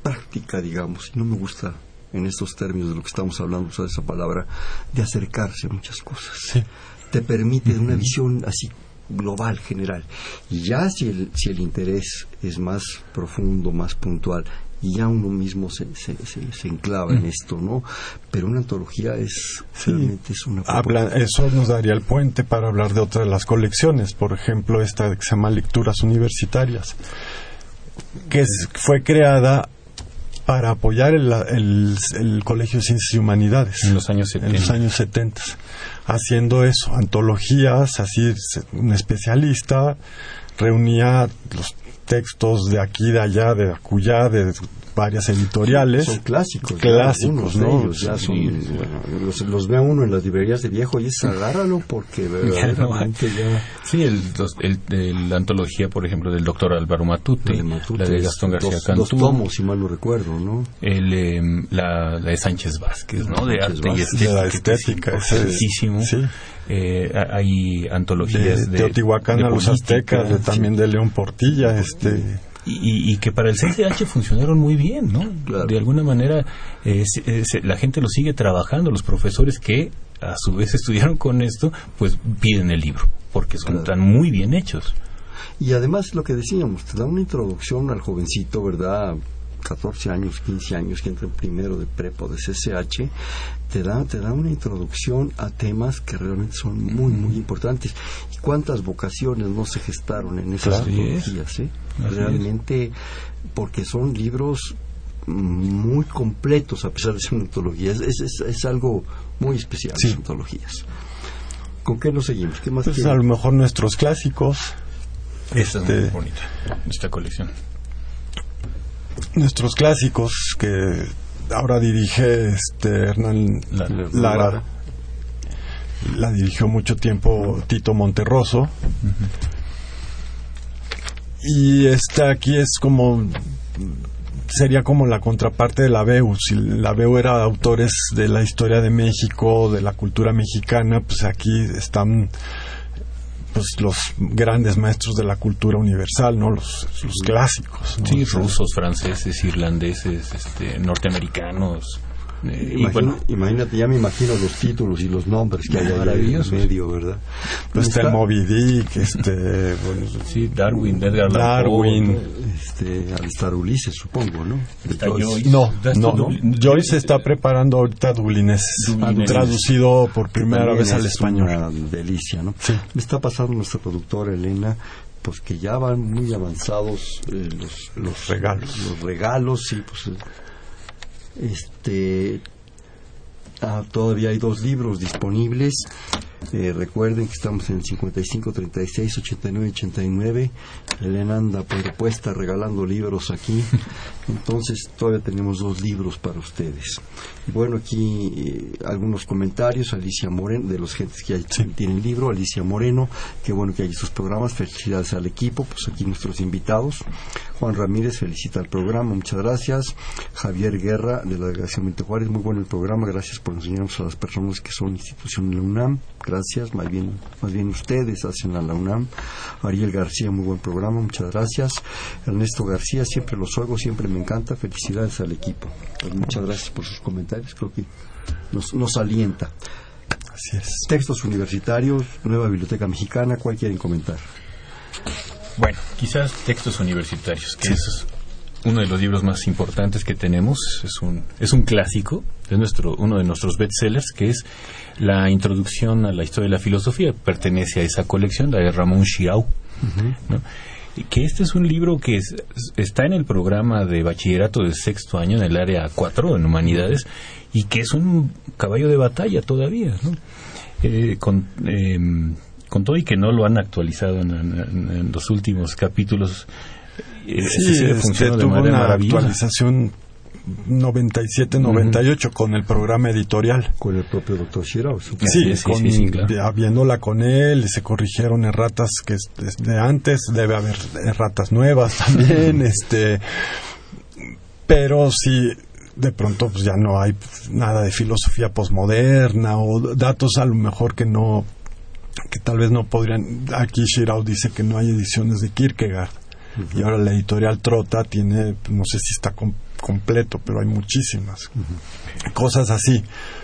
práctica, digamos, y no me gusta en estos términos de lo que estamos hablando, usar esa palabra, de acercarse a muchas cosas. Te permite una visión así global, general. Y ya si el, si el interés es más profundo, más puntual, y ya uno mismo se, se, se, enclava en esto, ¿no? Pero una antología es realmente es una... Habla, eso nos daría el puente para hablar de otra de las colecciones, por ejemplo, esta que se llama Lecturas Universitarias, que fue creada para apoyar el, el, Colegio de Ciencias y Humanidades. En los años 70. En los años 70. Haciendo eso, antologías, así, un especialista reunía los textos de aquí, de allá, de acullá, de varias editoriales. Son clásicos. Clásicos, ¿no? ya son, los, los, ve uno en las librerías de viejo y es agárralo porque verdaderamente ya... Sí, el, el, la antología, por ejemplo, del doctor Álvaro Matute, la de Gastón García Cantú. Dos tomos, si mal no recuerdo, ¿no? El, em, la, de Sánchez Vázquez, ¿no? De arte y estética. De la estética, sí. Eh, hay antologías de, Teotihuacán a los aztecas, también de León Portilla, este y, que para el CCH funcionaron muy bien, ¿no? De alguna manera eh, la gente lo sigue trabajando, los profesores que a su vez estudiaron con esto, pues piden el libro, porque son, están muy bien hechos. Y además lo que decíamos, te da una introducción al jovencito, ¿verdad? 14 años, 15 años, que entra en primero de prepo de CCH, te da, te da una introducción a temas que realmente son muy, muy importantes. ¿Y cuántas vocaciones no se gestaron en esas antologías? Eh? Realmente, porque son libros muy completos a pesar de ser una antología. Es, es, algo muy especial, las antologías. ¿Con qué nos seguimos? ¿Qué más pues a lo mejor nuestros clásicos. Esta es muy este, bonita, esta colección nuestros clásicos que ahora dirige este Hernán Lara. la dirigió mucho tiempo Tito Monterroso. Y esta aquí es como sería como la contraparte de la BEU. Si la BEU era autores de la historia de México, de la cultura mexicana, pues aquí están pues los grandes maestros de la cultura universal, ¿no? Los, los clásicos. ¿no? Sí, rusos, franceses, irlandeses, este, norteamericanos, eh, imagínate, ya me imagino los títulos y los nombres que hay ahí en medio, ¿verdad? Pues está el Moby Dick, este, sí, Darwin, Edgar Darwin, este, estar Ulises, supongo, ¿no? Está Joyce. No, no, no, Joyce está preparando ahorita Dublines, traducido por primera vez al español. Una delicia, ¿no? Sí. Me está pasando nuestra productora Elena pues que ya van muy avanzados eh, los, los regalos. Los regalos, sí, pues este, ah, todavía hay dos libros disponibles. Eh, recuerden que estamos en el 55 36 89 89. Elena anda propuesta regalando libros aquí. Entonces todavía tenemos dos libros para ustedes. Bueno, aquí eh, algunos comentarios. Alicia Moreno, de los gentes que tienen libro. Alicia Moreno, qué bueno que hay estos programas. Felicidades al equipo. Pues aquí nuestros invitados. Juan Ramírez felicita al programa. Muchas gracias. Javier Guerra, de la Delegación Mente Juárez. Muy bueno el programa. Gracias por enseñarnos a las personas que son institución en la UNAM gracias, más bien, más bien ustedes hacen a la UNAM. Ariel García, muy buen programa, muchas gracias. Ernesto García, siempre los oigo, siempre me encanta, felicidades al equipo. Pues muchas gracias por sus comentarios, creo que nos, nos alienta. Así es. Textos universitarios, Nueva Biblioteca Mexicana, ¿cuál quieren comentar? Bueno, quizás textos universitarios, que es uno de los libros más importantes que tenemos, es un, es un clásico, es nuestro, uno de nuestros bestsellers, que es la introducción a la historia de la filosofía, pertenece a esa colección, la de Ramón Chiao. que este es un libro que está en el programa de bachillerato de sexto año en el área 4 en humanidades y que es un caballo de batalla todavía, eh, con, em, con todo y que no lo han actualizado en, los últimos capítulos. Eh, sí, este, tuvo una actualización 97-98 con el programa editorial. Con el propio doctor Shirao. Sí, sí, habiéndola con él, se corrigieron erratas que de antes, debe haber erratas nuevas también, este, pero si de pronto pues ya no hay nada de filosofía posmoderna o datos a lo mejor que no que tal vez no podrían aquí Shirao dice que no hay ediciones de Kierkegaard y ahora la editorial Trota tiene no sé si está completo, pero hay muchísimas cosas así.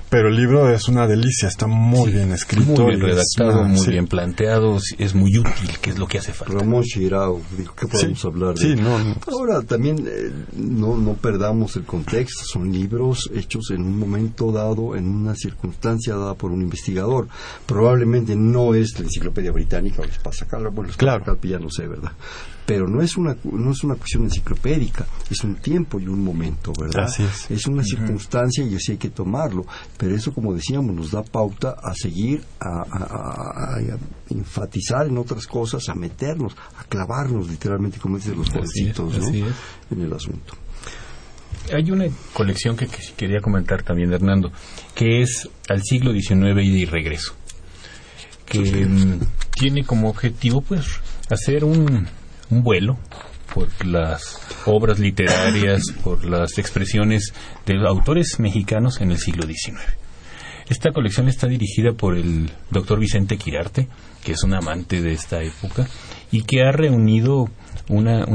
Pero el libro es una delicia, está muy bien escrito. Muy bien redactado, muy bien planteado, es muy útil, que es lo que hace falta. Ramón Shirao, dijo, ¿qué podemos hablar de no, Ahora, también eh, no, no perdamos el contexto, son libros hechos en un momento dado, en una circunstancia dada por un investigador. Probablemente no es la enciclopedia británica o les pasa acá, bueno, claro. ya no sé, ¿verdad? Pero no es una no es una cuestión enciclopédica, es un tiempo y un momento, ¿verdad? es. una circunstancia y así hay que tomarlo, pero eso como decíamos nos da pauta a seguir a, enfatizar en otras cosas, a meternos, a clavarnos literalmente como dicen los jovencitos, ¿no? en el asunto. Hay una colección que, quería comentar también, Hernando, que es al siglo XIX y de regreso, que mm, tiene como objetivo, pues, hacer un, un vuelo por las obras literarias, por las expresiones de autores mexicanos en el siglo XIX. Esta colección está dirigida por el doctor Vicente Quirarte, que es un amante de esta época y que ha reunido una,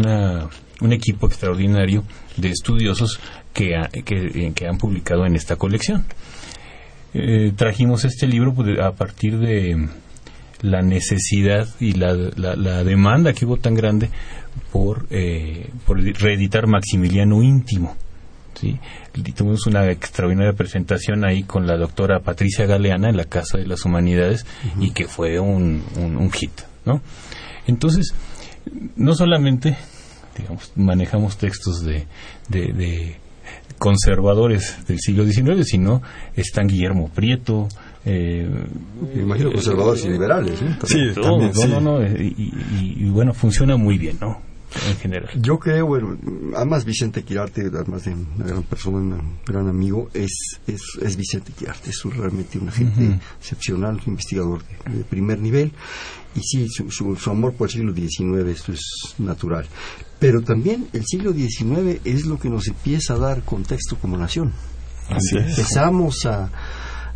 un equipo extraordinario de estudiosos que, que, han publicado en esta colección. Eh, trajimos este libro pues, a partir de la necesidad y la, la, demanda que hubo tan grande por, eh, por reeditar Maximiliano Íntimo. ¿sí? Tuvimos una extraordinaria presentación ahí con la doctora Patricia Galeana en la Casa de las Humanidades y que fue un, un, hit. ¿no? Entonces, no solamente digamos, manejamos textos de, de conservadores del siglo XIX, sino están Guillermo Prieto, eh, imagino conservadores y liberales, Sí, también, no, no, y, bueno, funciona muy bien, ¿no? en general. Yo creo, bueno, además Vicente Quirarte, además de una gran persona, un gran amigo, es, es, es Vicente Quirarte, es realmente un agente excepcional, un investigador de, de, primer nivel, y sí, su, su, su, amor por el siglo XIX, esto es natural. Pero también el siglo XIX es lo que nos empieza a dar contexto como nación. Así es. Empezamos a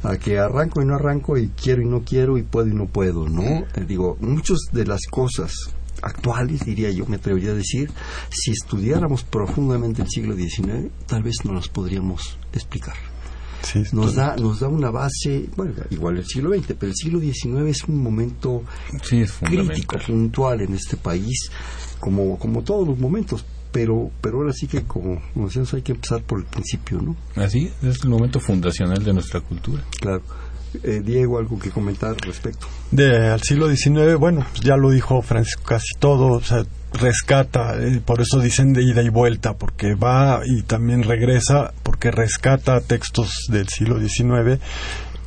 a que arranco y no arranco y quiero y no quiero y puedo y no puedo, ¿no? Eh, digo, muchas de las cosas actuales, diría yo, me atrevería a decir, si estudiáramos profundamente el siglo XIX, tal vez no las podríamos explicar. Sí, nos da nos da una base, bueno, igual el siglo XX, pero el siglo XIX es un momento sí, es crítico, puntual en este país, como, como todos los momentos, pero pero ahora sí que como, como decíamos hay que empezar por el principio no así es el momento fundacional de nuestra cultura. Claro. Eh, Diego algo que comentar al respecto. De al siglo XIX bueno pues ya lo dijo Francisco casi todo o sea rescata eh, por eso dicen de ida y vuelta porque va y también regresa porque rescata textos del siglo XIX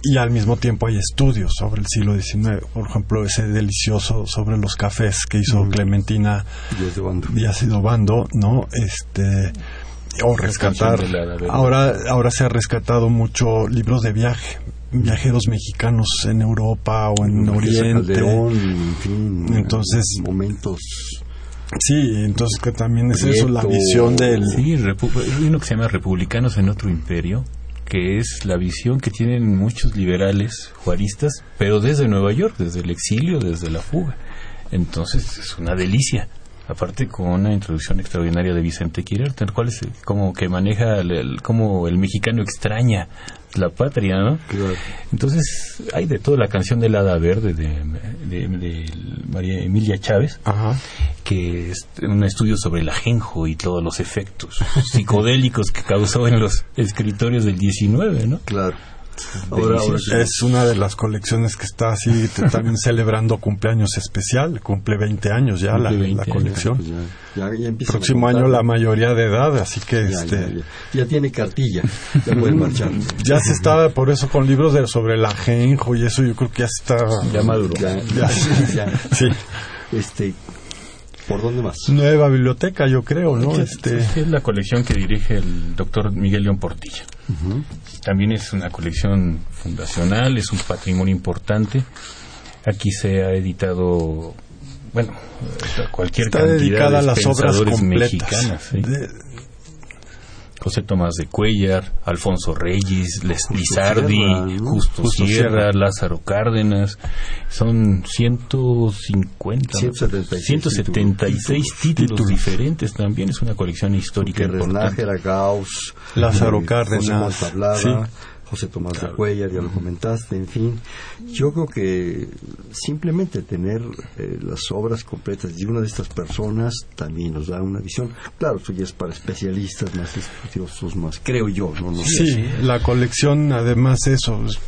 y al mismo tiempo hay estudios sobre el siglo XIX. Por ejemplo, ese delicioso sobre los cafés que hizo Mm. Clementina Díaz de Bando. Díaz de Bando, ¿no? Este o rescatar. Ahora ahora se ha rescatado mucho libros de viaje, viajeros mexicanos en Europa o en Oriente. Calderón, en fin, Entonces- momentos Sí, entonces que también es eso la visión del Sí, uno que se llama Republicanos en otro imperio, que es la visión que tienen muchos liberales juaristas, pero desde Nueva York, desde el exilio, desde la fuga. Entonces es una delicia. Aparte con una introducción extraordinaria de Vicente Quirarte, el cual es como que maneja el, el- como el mexicano extraña la patria, ¿no? claro. Entonces hay de toda la canción del Hada Verde de, de- de María Emilia Chávez, Ajá. que es un estudio sobre el ajenjo y todos los efectos psicodélicos que causó en los escritorios del 19, ¿no? claro ahora, ahora sí. Es una de las colecciones que está así te- también celebrando cumpleaños especial, cumple 20 años ya la, Cumple 20 la años. colección. Pues ya, ya, ya empiezan a Próximo año la mayoría de edad, así que ya, este ya, ya. Ya tiene cartilla ya pueden marchar ya se está por eso con libros de, sobre el ajenjo y eso yo creo que ya se está Ya maduro. ya, Ya. ya. sí este ¿por dónde más? nueva biblioteca yo creo no este Es la colección que dirige el doctor Miguel León Portilla. También es una colección fundacional, es un patrimonio importante. Aquí se ha editado, bueno, cualquier está cantidad dedicada a de las obras completas mexicanas. ¿sí? De- José Tomás de Cuellar, Alfonso Reyes, Les Lizardi. Justo, Justo Sierra, Sierra. Lázaro Cárdenas. Son 150, 176 176 títulos, Títulos. diferentes también. Es una colección histórica Gutiérrez importante. Nájera, Gauss, Lázaro Cárdenas, sí. José Tomás de Cuellar, ya lo comentaste, en fin. Yo creo que simplemente tener eh, las obras completas de una de estas personas también nos da una visión. Claro, eso ya es para especialistas más estudiosos, más, creo yo, no, no sé. Sí, la colección además eso es,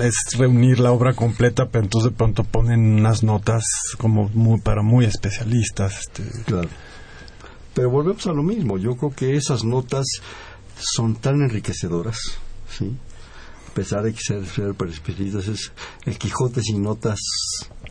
es reunir la obra completa, pero entonces de pronto ponen unas notas como muy para muy especialistas. Este, Claro. Pero volvemos a lo mismo. Yo creo que esas notas son tan enriquecedoras, ¿sí? A pesar de que para especialistas es el Quijote sin notas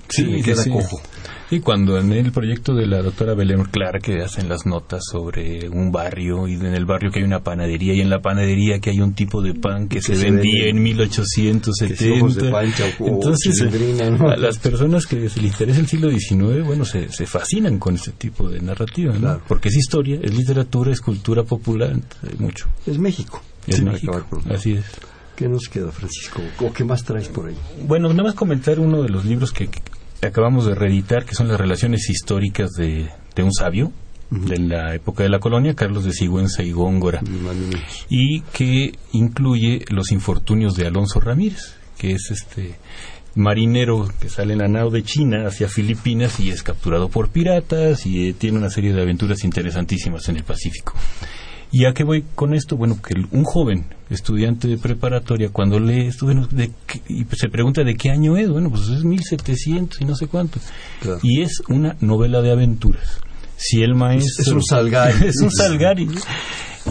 Sí, sí, queda sí. cojo. Y cuando en el proyecto de la doctora Belén Clark que hacen las notas sobre un barrio y en el barrio que hay una panadería y en la panadería que hay un tipo de pan que, se, se vendía en 1870. Que si ojos de pancha o- o Entonces, ¿no? a las personas que les interesa el siglo XIX, bueno, se, se fascinan con este tipo de narrativa, ¿no? Claro. Porque es historia, es literatura, es cultura popular, mucho. Es México. México. Así es. ¿Qué nos queda, Francisco? ¿O qué más traes por ahí? Bueno, nada más comentar uno de los libros que, acabamos de reeditar, que son las relaciones históricas de, de un sabio de la época de la colonia, Carlos de Sigüenza y Góngora, y que incluye los infortunios de Alonso Ramírez, que es este marinero que sale en la nao de China hacia Filipinas y es capturado por piratas y eh, tiene una serie de aventuras interesantísimas en el Pacífico. ¿Y a qué voy con esto? Bueno, que un joven estudiante de preparatoria, cuando lee esto, bueno, de qué- y se pregunta de qué año es, bueno, pues es 1700 y no sé cuánto. Claro. Y es una novela de aventuras. Si el maestro... Es un Salgari. es un Salgari.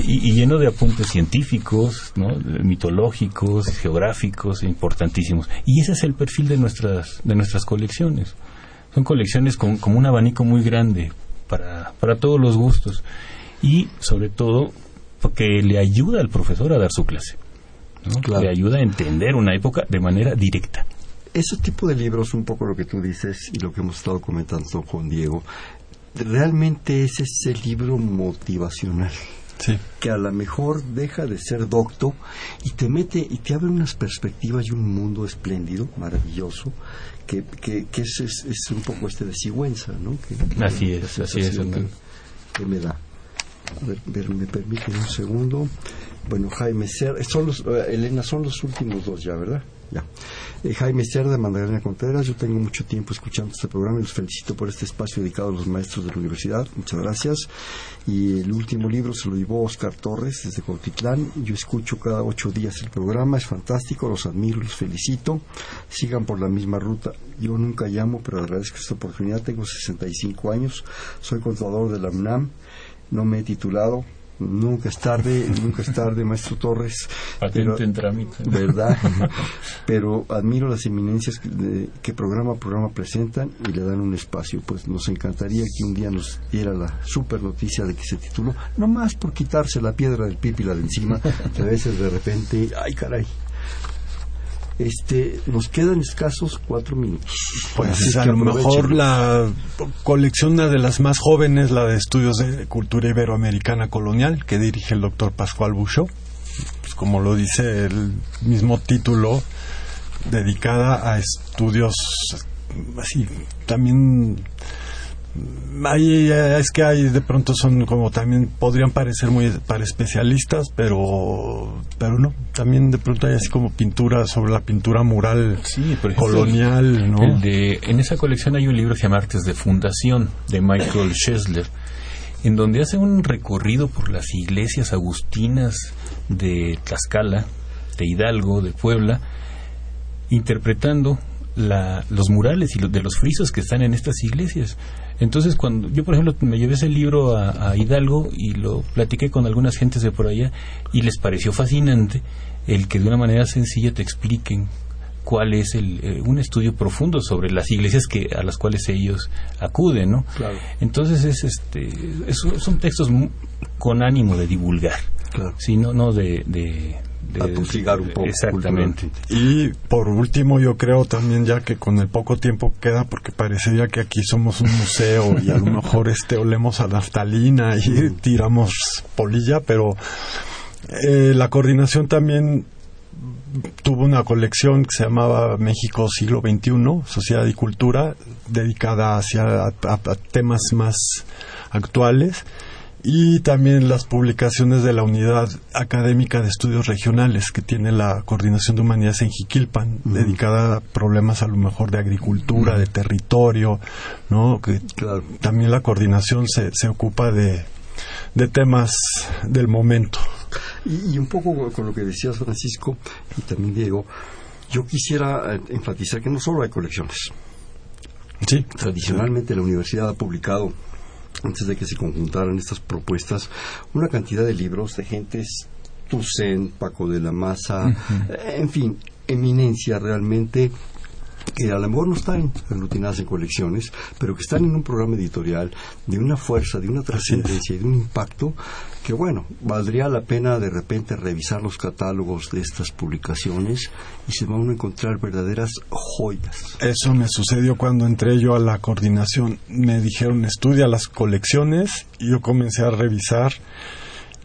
Y, y lleno de apuntes científicos, ¿no? mitológicos, geográficos, importantísimos. Y ese es el perfil de nuestras, de nuestras colecciones. Son colecciones con, con un abanico muy grande para, para todos los gustos y sobre todo porque le ayuda al profesor a dar su clase. Le ayuda a entender una época de manera directa. Ese tipo de libros, un poco lo que tú dices y lo que hemos estado comentando con Diego, realmente es ese libro motivacional. que a lo mejor deja de ser docto y te mete y te abre unas perspectivas y un mundo espléndido, maravilloso, que, que, es, es, un poco este de Sigüenza, ¿no? así es, así es. Que, me da. Me permiten un segundo. Bueno, Jaime Ser, son los, eh, Elena, son los últimos dos ya, ¿verdad? Ya. Eh, Jaime Cerda, Magdalena Contreras, yo tengo mucho tiempo escuchando este programa y los felicito por este espacio dedicado a los maestros de la universidad. Muchas gracias. Y el último libro se lo llevó Oscar Torres desde Cotitlán. Yo escucho cada ocho días el programa, es fantástico, los admiro, los felicito. Sigan por la misma ruta. Yo nunca llamo, pero agradezco esta oportunidad. Tengo 65 años, soy contador de la UNAM, no me he titulado, Nunca es tarde, nunca es tarde, maestro Torres. Patente en trámite. ¿Verdad? pero admiro las eminencias que, programa a programa presentan y le dan un espacio. Pues nos encantaría que un día nos diera la super noticia de que se tituló, no más por quitarse la piedra del pípila de encima, que a veces de repente, ay caray, este, nos quedan escasos cuatro minutos. Pues a lo mejor la colección de las más jóvenes, la de estudios de cultura iberoamericana colonial, que dirige el doctor Pascual Bouchot, pues como lo dice el mismo título, dedicada a estudios así también Ahí es que hay de pronto son como también podrían parecer muy para especialistas, pero pero no. También de pronto hay así como pintura sobre la pintura mural colonial, ¿no? de, en esa colección hay un libro que se llama Artes de Fundación de Michael Schesler, en donde hace un recorrido por las iglesias agustinas de Tlaxcala, de Hidalgo, de Puebla, interpretando la, los murales y de los frisos que están en estas iglesias. Entonces, cuando yo, por ejemplo, me llevé ese libro a, Hidalgo y lo platiqué con algunas gentes de por allá y les pareció fascinante el que de una manera sencilla te expliquen cuál es el, eh, un estudio profundo sobre las iglesias que a las cuales ellos acuden, ¿no? Entonces es este son textos con ánimo de divulgar, claro. sino no de, de atusigar un poco. Exactamente. Y por último, yo creo también ya que con el poco tiempo queda, porque parecería que aquí somos un museo y a lo mejor este olemos a naftalina y tiramos polilla, pero eh, la coordinación también tuvo una colección que se llamaba México siglo XXI, Sociedad y Cultura, dedicada hacia a temas más actuales y también las publicaciones de la Unidad Académica de Estudios Regionales que tiene la Coordinación de Humanidades en Jiquilpan, dedicada a problemas a lo mejor de agricultura, de territorio, ¿no? Que también la coordinación se, se ocupa de, de temas del momento. Y, un poco con lo que decías Francisco y también Diego, yo quisiera eh, enfatizar que no solo hay colecciones. Sí. Tradicionalmente la universidad ha publicado antes de que se conjuntaran estas propuestas, una cantidad de libros de gentes, Tucen, Paco de la Maza, en fin, eminencia realmente que a lo mejor no están aglutinadas en colecciones, pero que están en un programa editorial de una fuerza, de una trascendencia y de un impacto que bueno, valdría la pena de repente revisar los catálogos de estas publicaciones y se van a encontrar verdaderas joyas. Eso me sucedió cuando entré yo a la coordinación. Me dijeron estudia las colecciones y yo comencé a revisar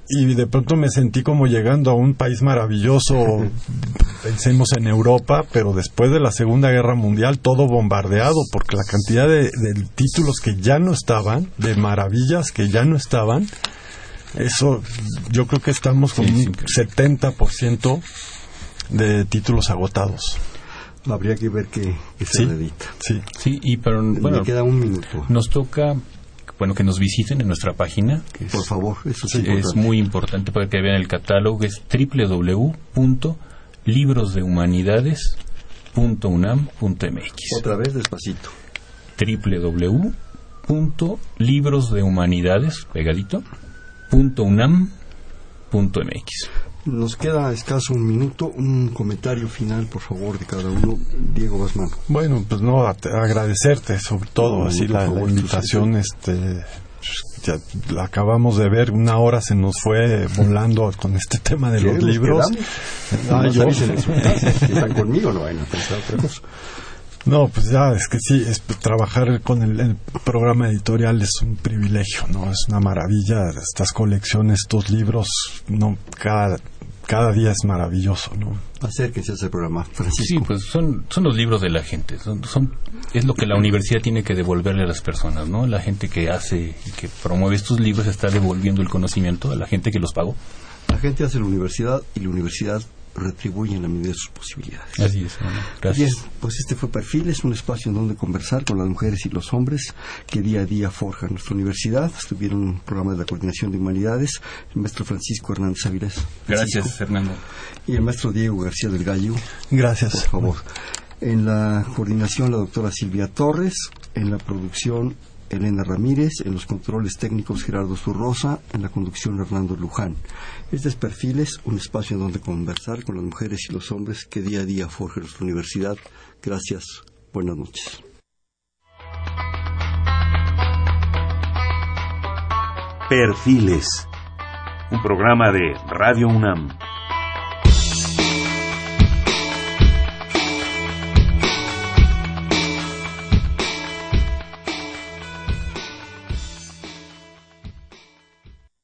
y de pronto me sentí como llegando a un país maravilloso, pensemos en Europa, pero después de la Segunda Guerra Mundial todo bombardeado, porque la cantidad de, de títulos que ya no estaban, de maravillas que ya no estaban, eso, yo creo que estamos con un 70% de títulos agotados. Habría que ver qué, se edita. Sí, sí, y pero bueno, Me queda un minuto. Nos toca bueno, que nos visiten en nuestra página. Por favor, eso sí, es muy importante para que vean el catálogo. Es www.librosdehumanidades.unam.mx. Otra vez despacito. www.librosdehumanidades, pegadito, .unam.mx. Nos queda escaso un minuto, un comentario final, por favor, de cada uno. Diego Basman. Bueno, pues no, agradecerte sobre todo, así la, invitación, este, ya la acabamos de ver, una hora se nos fue volando con este tema de los libros. Ah, no, yo. están conmigo, no vayan a pensar otra cosa. No, pues ya, es que sí, es, trabajar con el, programa editorial es un privilegio, ¿no? Es una maravilla, estas colecciones, estos libros, no, cada, cada día es maravilloso, ¿no? Acérquense a ese programa, Francisco. Sí, pues son, son los libros de la gente, son, son, es lo que la universidad tiene que devolverle a las personas, ¿no? La gente que hace y que promueve estos libros está devolviendo el conocimiento a la gente que los pagó. La gente hace la universidad y la universidad retribuyen la medida de sus posibilidades. Así es, gracias. Bien, pues este fue Perfil, es un espacio en donde conversar con las mujeres y los hombres que día a día forjan nuestra universidad. Estuvieron en un programa de la Coordinación de Humanidades, el maestro Francisco Hernández Avilés. Gracias, Fernando. Y el maestro Diego García del Gallo. Gracias. Por favor. En la coordinación, la doctora Silvia Torres. En la producción, Elena Ramírez, en los controles técnicos Gerardo Zurrosa, en la conducción Hernando Luján. Este es Perfiles, un espacio en donde conversar con las mujeres y los hombres que día a día forjan nuestra universidad. Gracias. Buenas noches. Perfiles, un programa de Radio UNAM.